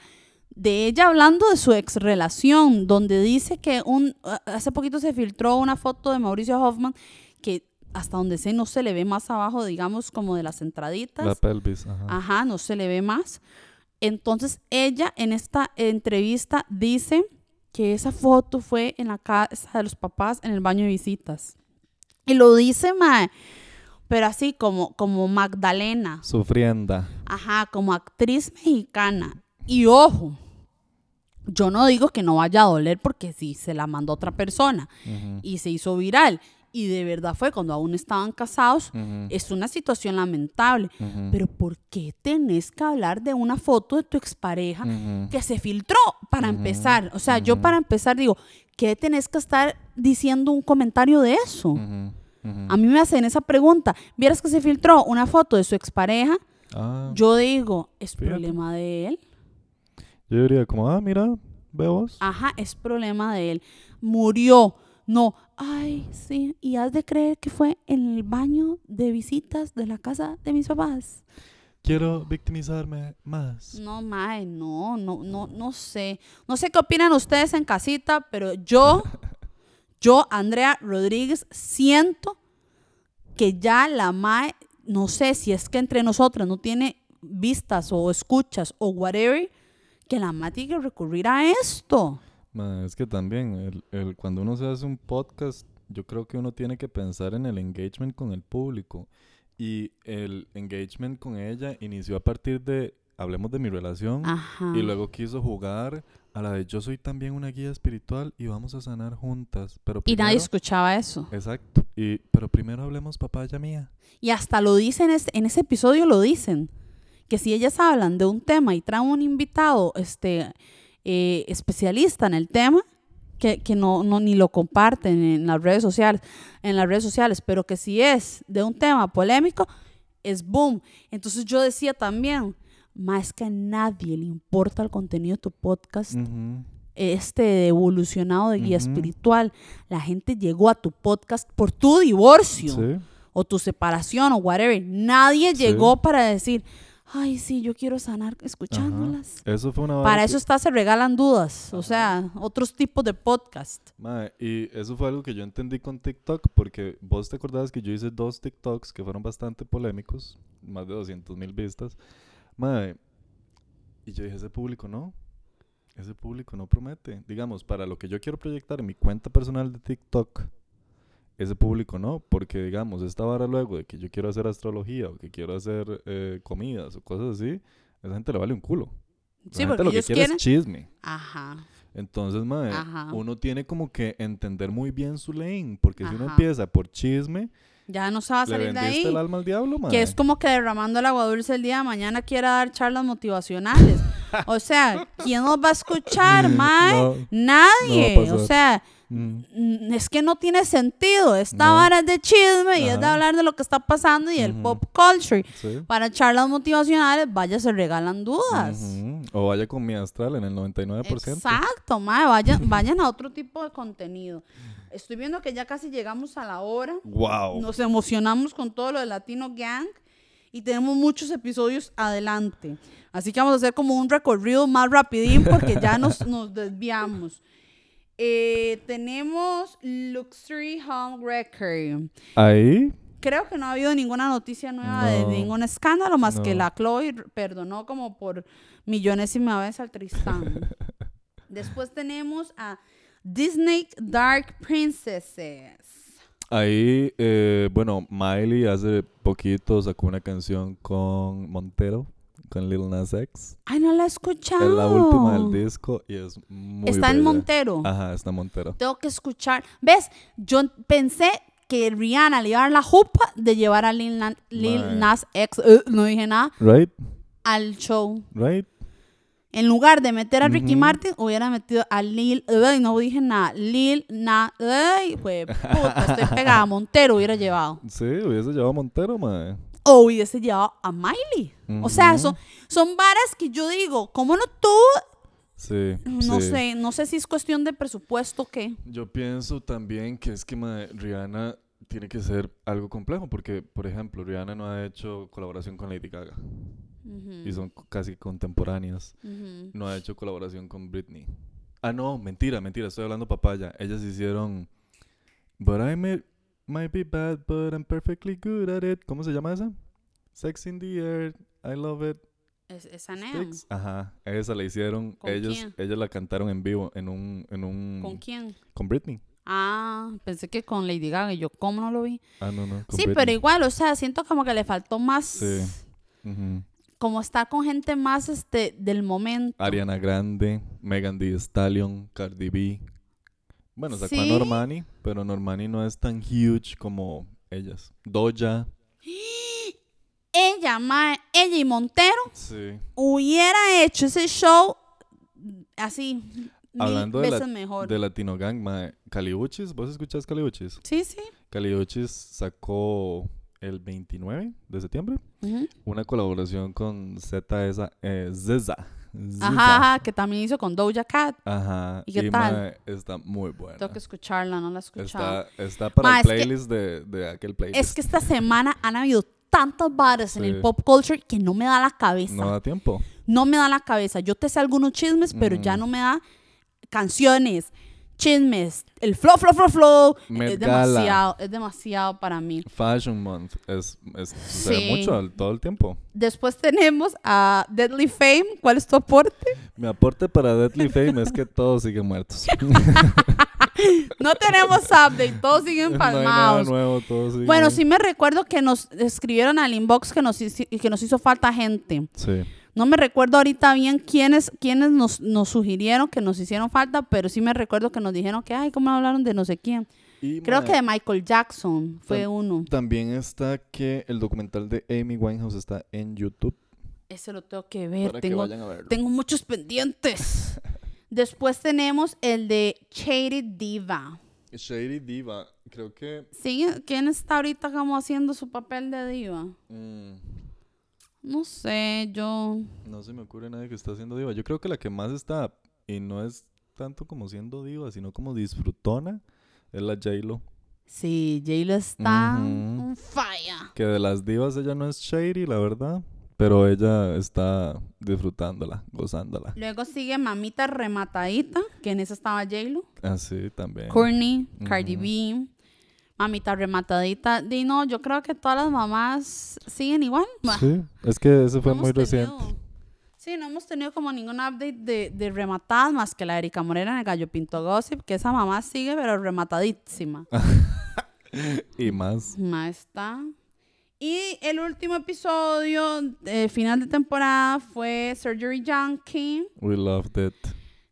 de ella hablando de su ex relación, donde dice que un hace poquito se filtró una foto de Mauricio Hoffman que hasta donde sé no se le ve más abajo, digamos, como de las entraditas. La pelvis, ajá. Ajá, no se le ve más. Entonces ella en esta entrevista dice que esa foto fue en la casa de los papás en el baño de visitas. Y lo dice, mae, pero así como, como Magdalena, Sufrienda. ajá, como actriz mexicana. Y ojo, yo no digo que no vaya a doler porque sí, se la mandó otra persona y se hizo viral. Y de verdad fue cuando aún estaban casados. Es una situación lamentable. Pero ¿por qué tenés que hablar de una foto de tu expareja ujú. que se filtró para empezar? O sea, yo para empezar digo, ¿qué tenés que estar diciendo un comentario de eso? A mí me hacen esa pregunta. ¿Vieras que se filtró una foto de su expareja? Ah, Yo digo, ¿es Fíjate. problema de él? yo diría como, ah, mira, ve vos. Ajá, es problema de él. Murió. No, ay, sí, y has de creer que fue en el baño de visitas de la casa de mis papás. Quiero victimizarme más. No, mae, no, no, no, no sé. No sé qué opinan ustedes en casita, pero yo, yo, Andrea Rodríguez, siento que ya la mae, no sé si es que entre nosotras no tiene vistas o escuchas o whatever, que la mae tiene que recurrir a esto. Ma, es que también, el, el- cuando uno se hace un podcast, yo creo que uno tiene que pensar en el engagement con el público. Y el engagement con ella inició a partir de, hablemos de mi relación, Ajá. y luego quiso jugar a la de yo soy también una guía espiritual y vamos a sanar juntas. Pero Y nadie primero- escuchaba eso. Exacto. Y, pero primero hablemos papaya mía. Y hasta lo dicen, es- en ese episodio lo dicen, que si ellas hablan de un tema y traen un invitado este, eh, especialista en el tema, que, que no, no ni lo comparten en las redes sociales, en las redes sociales, pero que si es de un tema polémico, es boom. Entonces yo decía también, más que a nadie le importa el contenido de tu podcast, este evolucionado de guía espiritual. La gente llegó a tu podcast por tu divorcio Sí. o tu separación o whatever. Nadie Sí. llegó para decir, ay, sí, yo quiero sanar escuchándolas. Eso fue una Para eso que- está Se Regalan Dudas, o sea, otros tipos de podcast. Mae, y eso fue algo que yo entendí con TikTok, porque vos te acordabas que yo hice dos TikToks que fueron bastante polémicos, más de 200 mil vistas. Mae, y yo dije, ese público no, ese público no promete. Digamos, para lo que yo quiero proyectar en mi cuenta personal de TikTok, ese público no, porque digamos, esta vara luego de que yo quiero hacer astrología o que quiero hacer eh, comidas o cosas así, a esa gente le vale un culo. La Sí, gente porque lo que quiere quieren. es chisme. Ajá. Entonces, Ajá. uno tiene como que entender muy bien su lane, porque si uno Ajá. empieza por chisme, Ya no se va a salir de ahí. el alma al diablo, mae. Que es como que derramando el agua dulce el día de mañana quiera dar charlas motivacionales. o sea, ¿quién nos va a escuchar, mae? No, Nadie. no va a o sea, mm, mm, es que no tiene sentido. Esta No. vara es de chisme y es de hablar de lo que está pasando y el pop culture. sí. Para charlas motivacionales, vaya, se regalan dudas. O vaya con mi astral en el 99%. Exacto, mae, vayan, vayan a otro tipo de contenido. Estoy viendo que ya casi llegamos a la hora. Wow. Nos emocionamos con todo lo de Latino Gang y tenemos muchos episodios adelante. Así que vamos a hacer como un recorrido más rapidín porque ya nos, nos desviamos. Eh, tenemos Luxury Home Record. Ahí, Creo que no ha habido ninguna noticia nueva de No. ningún escándalo más que la Chloe perdonó como por millonésima vez al Tristán. Después tenemos a Disney Dark Princesses. ahí, eh, bueno, Miley hace poquito sacó una canción con Montero, con Lil Nas X. Ay, no la he escuchado. Es la última del disco y es muy Está en. Montero. Ajá, está en Montero. Tengo que escuchar. ¿Ves? Yo pensé que Rihanna le iba a dar la jupa de llevar a Lil, Na- Lil. Nas X, eh, no dije nada, Right? al show. Right? En lugar de meter a Ricky. Martin, hubiera metido a Lil, ay, no dije nada, Lil Nas, ay, jue puta, estoy pegada, Montero hubiera llevado. Sí, hubiese llevado a Montero, mae. O hubiese llevado a Miley. O sea, son, son varas que yo digo, ¿cómo no tuvo? Sí. No sí. sé, no sé si es cuestión de presupuesto o qué. Yo pienso también que es que Rihanna tiene que ser algo complejo porque, por ejemplo, Rihanna no ha hecho colaboración con Lady Gaga y son casi contemporáneas. No ha hecho colaboración con Britney. Ah, no, mentira, mentira, estoy hablando papaya. Ellas hicieron But I might be bad, but I'm perfectly good at it. ¿Cómo se llama esa? Sex in the air, I love it. Es, es Aneo. Sticks. Ajá, esa la hicieron. ¿Con Ellos, quién? ellos la cantaron en vivo en un, en un ¿Con quién? con Britney. Ah, pensé que con Lady Gaga. Yo, ¿cómo no lo vi? Ah, no, no. Sí, pero igual, o sea, siento como que le faltó más. Sí. Como estar con gente más este del momento. Ariana Grande, Megan Thee Stallion, Cardi B. Bueno, sacó a. Normani, pero Normani no es tan huge como ellas. Doja. Ella, ma- ella y Montero Sí. hubiera hecho ese show así Hablando mil de, veces la, mejor. de Latino Gang, mae, Caliuchis, ¿vos escuchás Caliuchis? Sí, sí. Caliuchis sacó el 29 de septiembre una colaboración con Z esa, eh, Zeza. Ajá, que también hizo con Doja Cat. Ajá. ¿Y qué tal? mae, está muy buena. Tengo que escucharla, no la he escuchado. Está, está para Ma, el es que- playlist de, de aquel playlist. Es que esta semana han habido tantas varas en el pop culture que no me da la cabeza. No da tiempo. no me da la cabeza. Yo te sé algunos chismes, pero ya Mm. no me da canciones, chismes, el flow, flow, flow, flow. Met es Gala. demasiado, es demasiado para mí. Fashion Month es, es Sí. mucho todo el tiempo. Después tenemos a Deadly Fame. ¿Cuál es tu aporte? Mi aporte para Deadly Fame es que todos siguen muertos. No tenemos update, todos siguen no palmados. nuevo, todos siguen. bueno, sí me recuerdo que nos escribieron al inbox que nos, que nos hizo falta gente. Sí. No me recuerdo ahorita bien quiénes, quiénes nos, nos sugirieron que nos hicieron falta, pero sí me recuerdo que nos dijeron que, ay, ¿cómo hablaron de no sé quién? Y, Creo que de Michael Jackson fue Tam- uno. También está que el documental de Amy Winehouse está en YouTube. Ese lo tengo que ver. Para que Tengo, vayan a verlo. tengo muchos pendientes. Después tenemos el de Shady Diva. Shady Diva, creo que... Sí, ¿quién está ahorita como haciendo su papel de diva? mm, No sé, yo... no se me ocurre nadie que está haciendo diva. Yo creo que la que más está, y no es tanto como siendo diva, sino como disfrutona, es la J-Lo. Sí, J-Lo está on fire. Que de las divas ella no es shady, la verdad. Pero ella está disfrutándola, gozándola. Luego sigue Mamita Rematadita, que en esa estaba J-Lo. Así también. Courtney, Cardi. B, Mamita Rematadita. Y no, yo creo que todas las mamás siguen igual. Sí, es que ese fue no muy reciente. Sí, no hemos tenido como ningún update de, de rematadas más que la Erika Morena en el Gallo Pinto Gossip, que esa mamá sigue, pero rematadísima. Y más. Está. Y el último episodio, de final de temporada, fue Surgery Junkie. We loved it.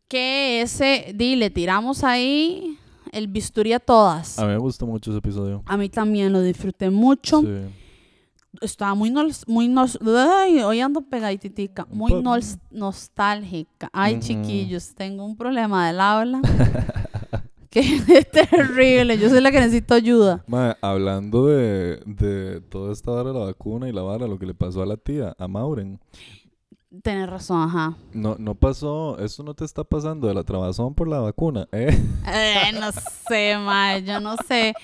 Que ese, di, le tiramos ahí el bisturí a todas. A mí me gustó mucho ese episodio. A mí también lo disfruté mucho. Sí. Estaba muy, nos- muy nos- ay, hoy ando pegaditica, muy po- nos- nostálgica. Ay, chiquillos, tengo un problema del habla. que es terrible. Yo soy la que necesito ayuda. Hablando de, de toda esta vara de la vacuna y la vara, lo que le pasó a la tía, a Mauren. Tienes razón, ajá. No, no pasó, eso no te está pasando de la trabazón por la vacuna, ¿eh? Eh, no sé, mae, yo no sé.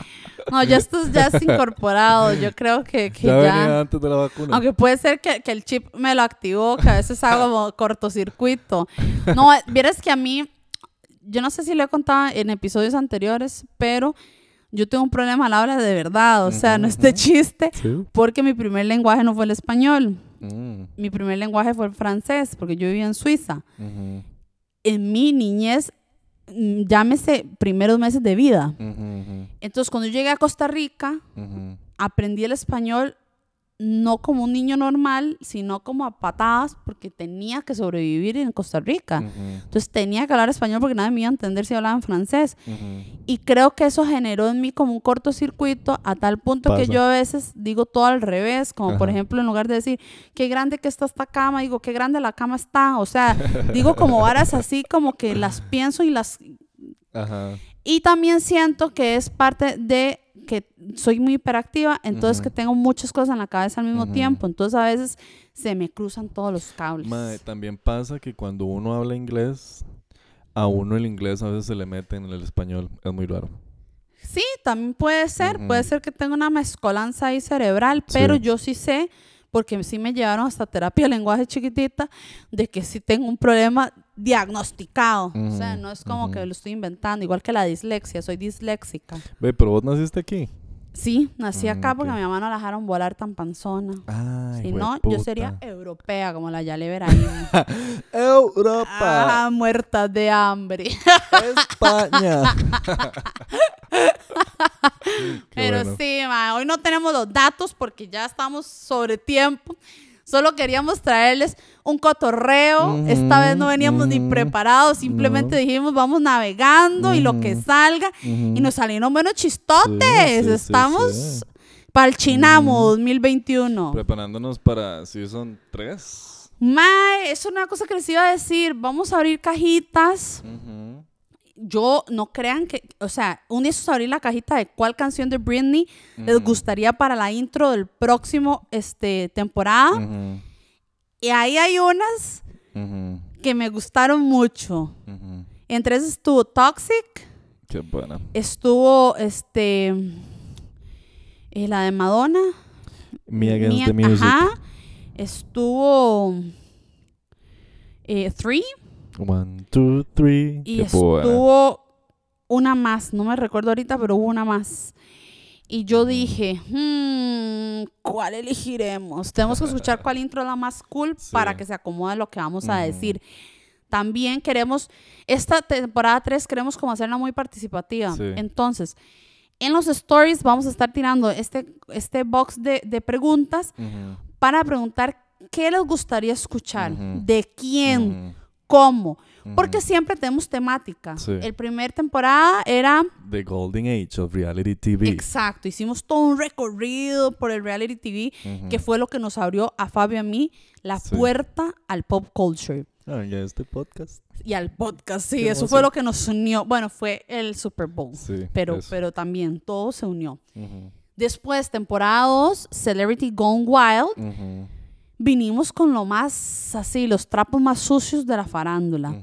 No, ya esto ya es incorporado. Yo creo que, que ya, ya. venía antes de la vacuna. Aunque puede ser que, que el chip me lo activó, que a veces hago como cortocircuito. No, eh, vieras que a mí, yo no sé si lo he contado en episodios anteriores, pero yo tengo un problema al habla de verdad, o sea, no es de Ujú. chiste, Sí. porque mi primer lenguaje no fue el español, Mm, mi primer lenguaje fue el francés, porque yo vivía en Suiza. En mi niñez, mm, llámese primeros meses de vida. Entonces, cuando yo llegué a Costa Rica, aprendí el español no como un niño normal, sino como a patadas, porque tenía que sobrevivir en Costa Rica. Entonces tenía que hablar español porque nadie me iba a entender si hablaba en francés. Y creo que eso generó en mí como un cortocircuito a tal punto que yo a veces digo todo al revés, como por ejemplo en lugar de decir, qué grande que está esta cama, digo, qué grande la cama está. O sea, digo como varas así como que las pienso y las Ajá. y también siento que es parte de que soy muy hiperactiva, entonces que tengo muchas cosas en la cabeza al mismo tiempo. Entonces a veces se me cruzan todos los cables. Mae, también pasa que cuando uno habla inglés, a uno el inglés a veces se le mete en el español. Es muy raro. Sí, también puede ser. Puede ser que tenga una mezcolanza ahí cerebral, pero Sí. yo sí sé, porque sí me llevaron hasta terapia de lenguaje chiquitita, de que sí tengo un problema diagnosticado. O sea, no es como que lo estoy inventando, igual que la dislexia, soy disléxica. Ve, pero vos naciste aquí. Sí, nací Mm, acá porque ok. a mi mamá no la dejaron volar tan panzona. Ay, Si no, yo sería europea como la Yale Veraín. Europa, ah, muerta de hambre. España. Pero bueno. sí, ma, hoy no tenemos los datos porque ya estamos sobre tiempo. Solo queríamos traerles un cotorreo. Esta vez no veníamos ni preparados, simplemente no. dijimos vamos navegando y lo que salga. Y nos salieron buenos chistotes. Sí, sí, Estamos sí. para el Chinamo Ujú. 2021. Preparándonos para Season 3. Mae, es una cosa que les iba a decir. Vamos a abrir cajitas. Yo no crean que, o sea, un día abrir la cajita de cuál canción de Britney les gustaría para la intro del próximo este temporada. Y ahí hay unas que me gustaron mucho. Ujú. Entre esas estuvo Toxic, Qué buena. estuvo este eh, la de Madonna, Me Against Mia- the Music. ajá, estuvo eh, Three One, two, three. y Qué buena. estuvo una más, no me recuerdo ahorita, pero hubo una más. Y yo dije, hmm, ¿cuál elegiremos? Tenemos que escuchar cuál intro es la más cool Sí. para que se acomode lo que vamos a decir. También queremos, esta temporada 3 queremos como hacerla muy participativa. Sí. Entonces, en los stories vamos a estar tirando este, este box de, de preguntas para preguntar qué les gustaría escuchar, de quién, cómo. Porque siempre tenemos temática. Sí. El primer temporada era The Golden Age of Reality TV. exacto, hicimos todo un recorrido por el reality TV que fue lo que nos abrió a Fabio y a mí la Sí. puerta al pop culture. Ah, ya este podcast. y al podcast. Sí, eso fue lo que nos unió. Bueno, fue el Super Bowl, Sí. pero, eso. pero también todo se unió. Después, temporada 2, Celebrity Gone Wild, ujú, vinimos con lo más así, los trapos más sucios de la farándula.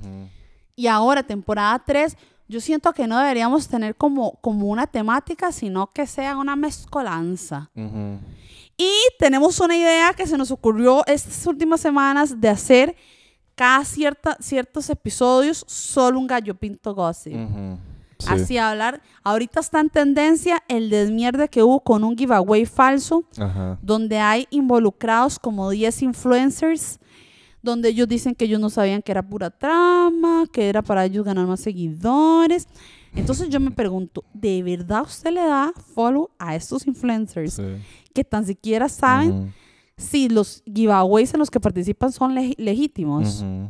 Y ahora, temporada 3, yo siento que no deberíamos tener como, como una temática, sino que sea una mezcolanza. Y tenemos una idea que se nos ocurrió estas últimas semanas de hacer cada cierta, ciertos episodios solo un gallo pinto gossip. Ujú. Sí. Así hablar. Ahorita está en tendencia el desmierde que hubo con un giveaway falso, Ajá. donde hay involucrados como 10 influencers, donde ellos dicen que ellos no sabían que era pura trama, que era para ellos ganar más seguidores. Entonces yo me pregunto, ¿de verdad usted le da follow a estos influencers Sí. que tan siquiera saben si los giveaways en los que participan son leg- legítimos? Mm.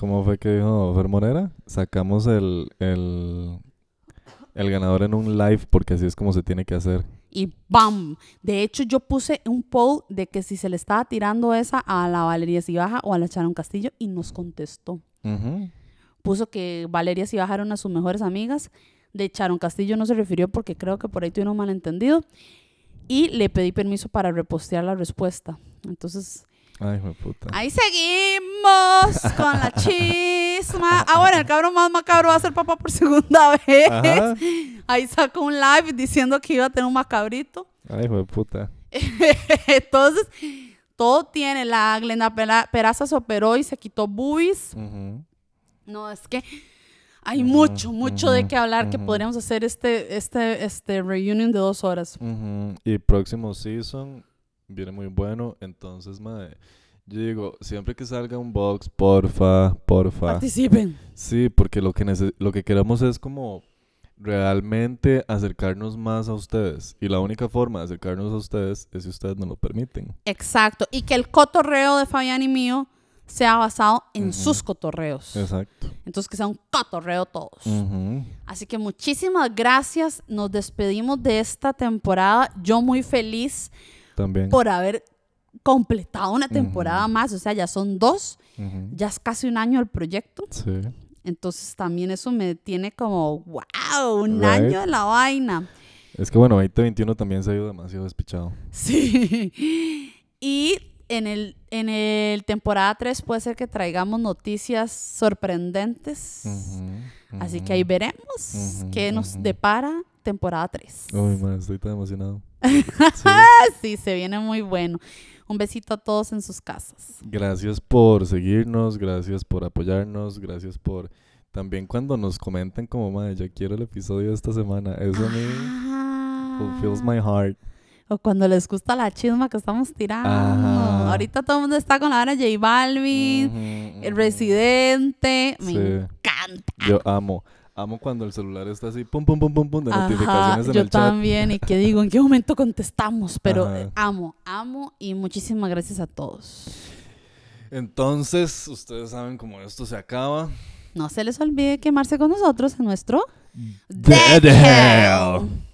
¿Cómo fue que dijo Fer Morera? Sacamos el, el, el ganador en un live porque así es como se tiene que hacer. y ¡bam! De hecho, yo puse un poll de que si se le estaba tirando esa a la Valeria Cibaja o a la Sharon Castillo y nos contestó. Puso que Valeria Cibaja era una de sus mejores amigas. De Sharon Castillo no se refirió porque creo que por ahí tuve un malentendido. Y le pedí permiso para repostear la respuesta. Entonces, Ay, de puta. ahí seguimos con la chisma. Ah, bueno, el cabrón más macabro va a ser papá por segunda vez. Ajá. Ahí sacó un live diciendo que iba a tener un macabrito. Ay, hijo de puta. Entonces, todo tiene. La Glenda Peraza se operó y se quitó. Ujú. No, es que hay mucho, mucho de qué hablar que podríamos hacer este, este, este reunion de dos horas. Y próximo season viene muy bueno. Entonces, madre, yo digo, siempre que salga un box, porfa, porfa. Participen. Sí, porque lo que, lo que queremos es como realmente acercarnos más a ustedes. Y la única forma de acercarnos a ustedes es si ustedes nos lo permiten. Exacto. Y que el cotorreo de Fabián y mío sea basado en sus cotorreos. Exacto. Entonces, que sea un cotorreo todos. Así que muchísimas gracias. Nos despedimos de esta temporada. Yo muy feliz También. por haber completado una temporada más. O sea, ya son dos. Ya es casi un año el proyecto. Sí. Entonces también eso me tiene como, wow, un Right. año de la vaina. Es que bueno, 2021 también se ha ido demasiado despichado. Sí. Y en el, en el temporada 3 puede ser que traigamos noticias sorprendentes. Así que ahí veremos qué nos depara temporada 3. Uy, man, estoy tan emocionado. Sí. Sí, se viene muy bueno. Un besito a todos en sus casas. Gracias por seguirnos, gracias por apoyarnos, gracias por también cuando nos comentan como, madre, ya quiero el episodio de esta semana. Eso a mí Ah. fulfills my heart. O cuando les gusta la chisma que estamos tirando. Ajá. Ahorita todo el mundo está con la hora J Balvin, Ujú, el ujú. Residente. Me Sí. encanta. Yo amo, amo cuando el celular está así, pum, pum, pum, pum, pum, de Ajá, notificaciones en yo el chat. también. Y que digo, ¿en qué momento contestamos? Pero Ajá. amo, amo y muchísimas gracias a todos. Entonces, ustedes saben cómo esto se acaba. No se les olvide quemarse con nosotros en nuestro Dead Dead Hell. Hell.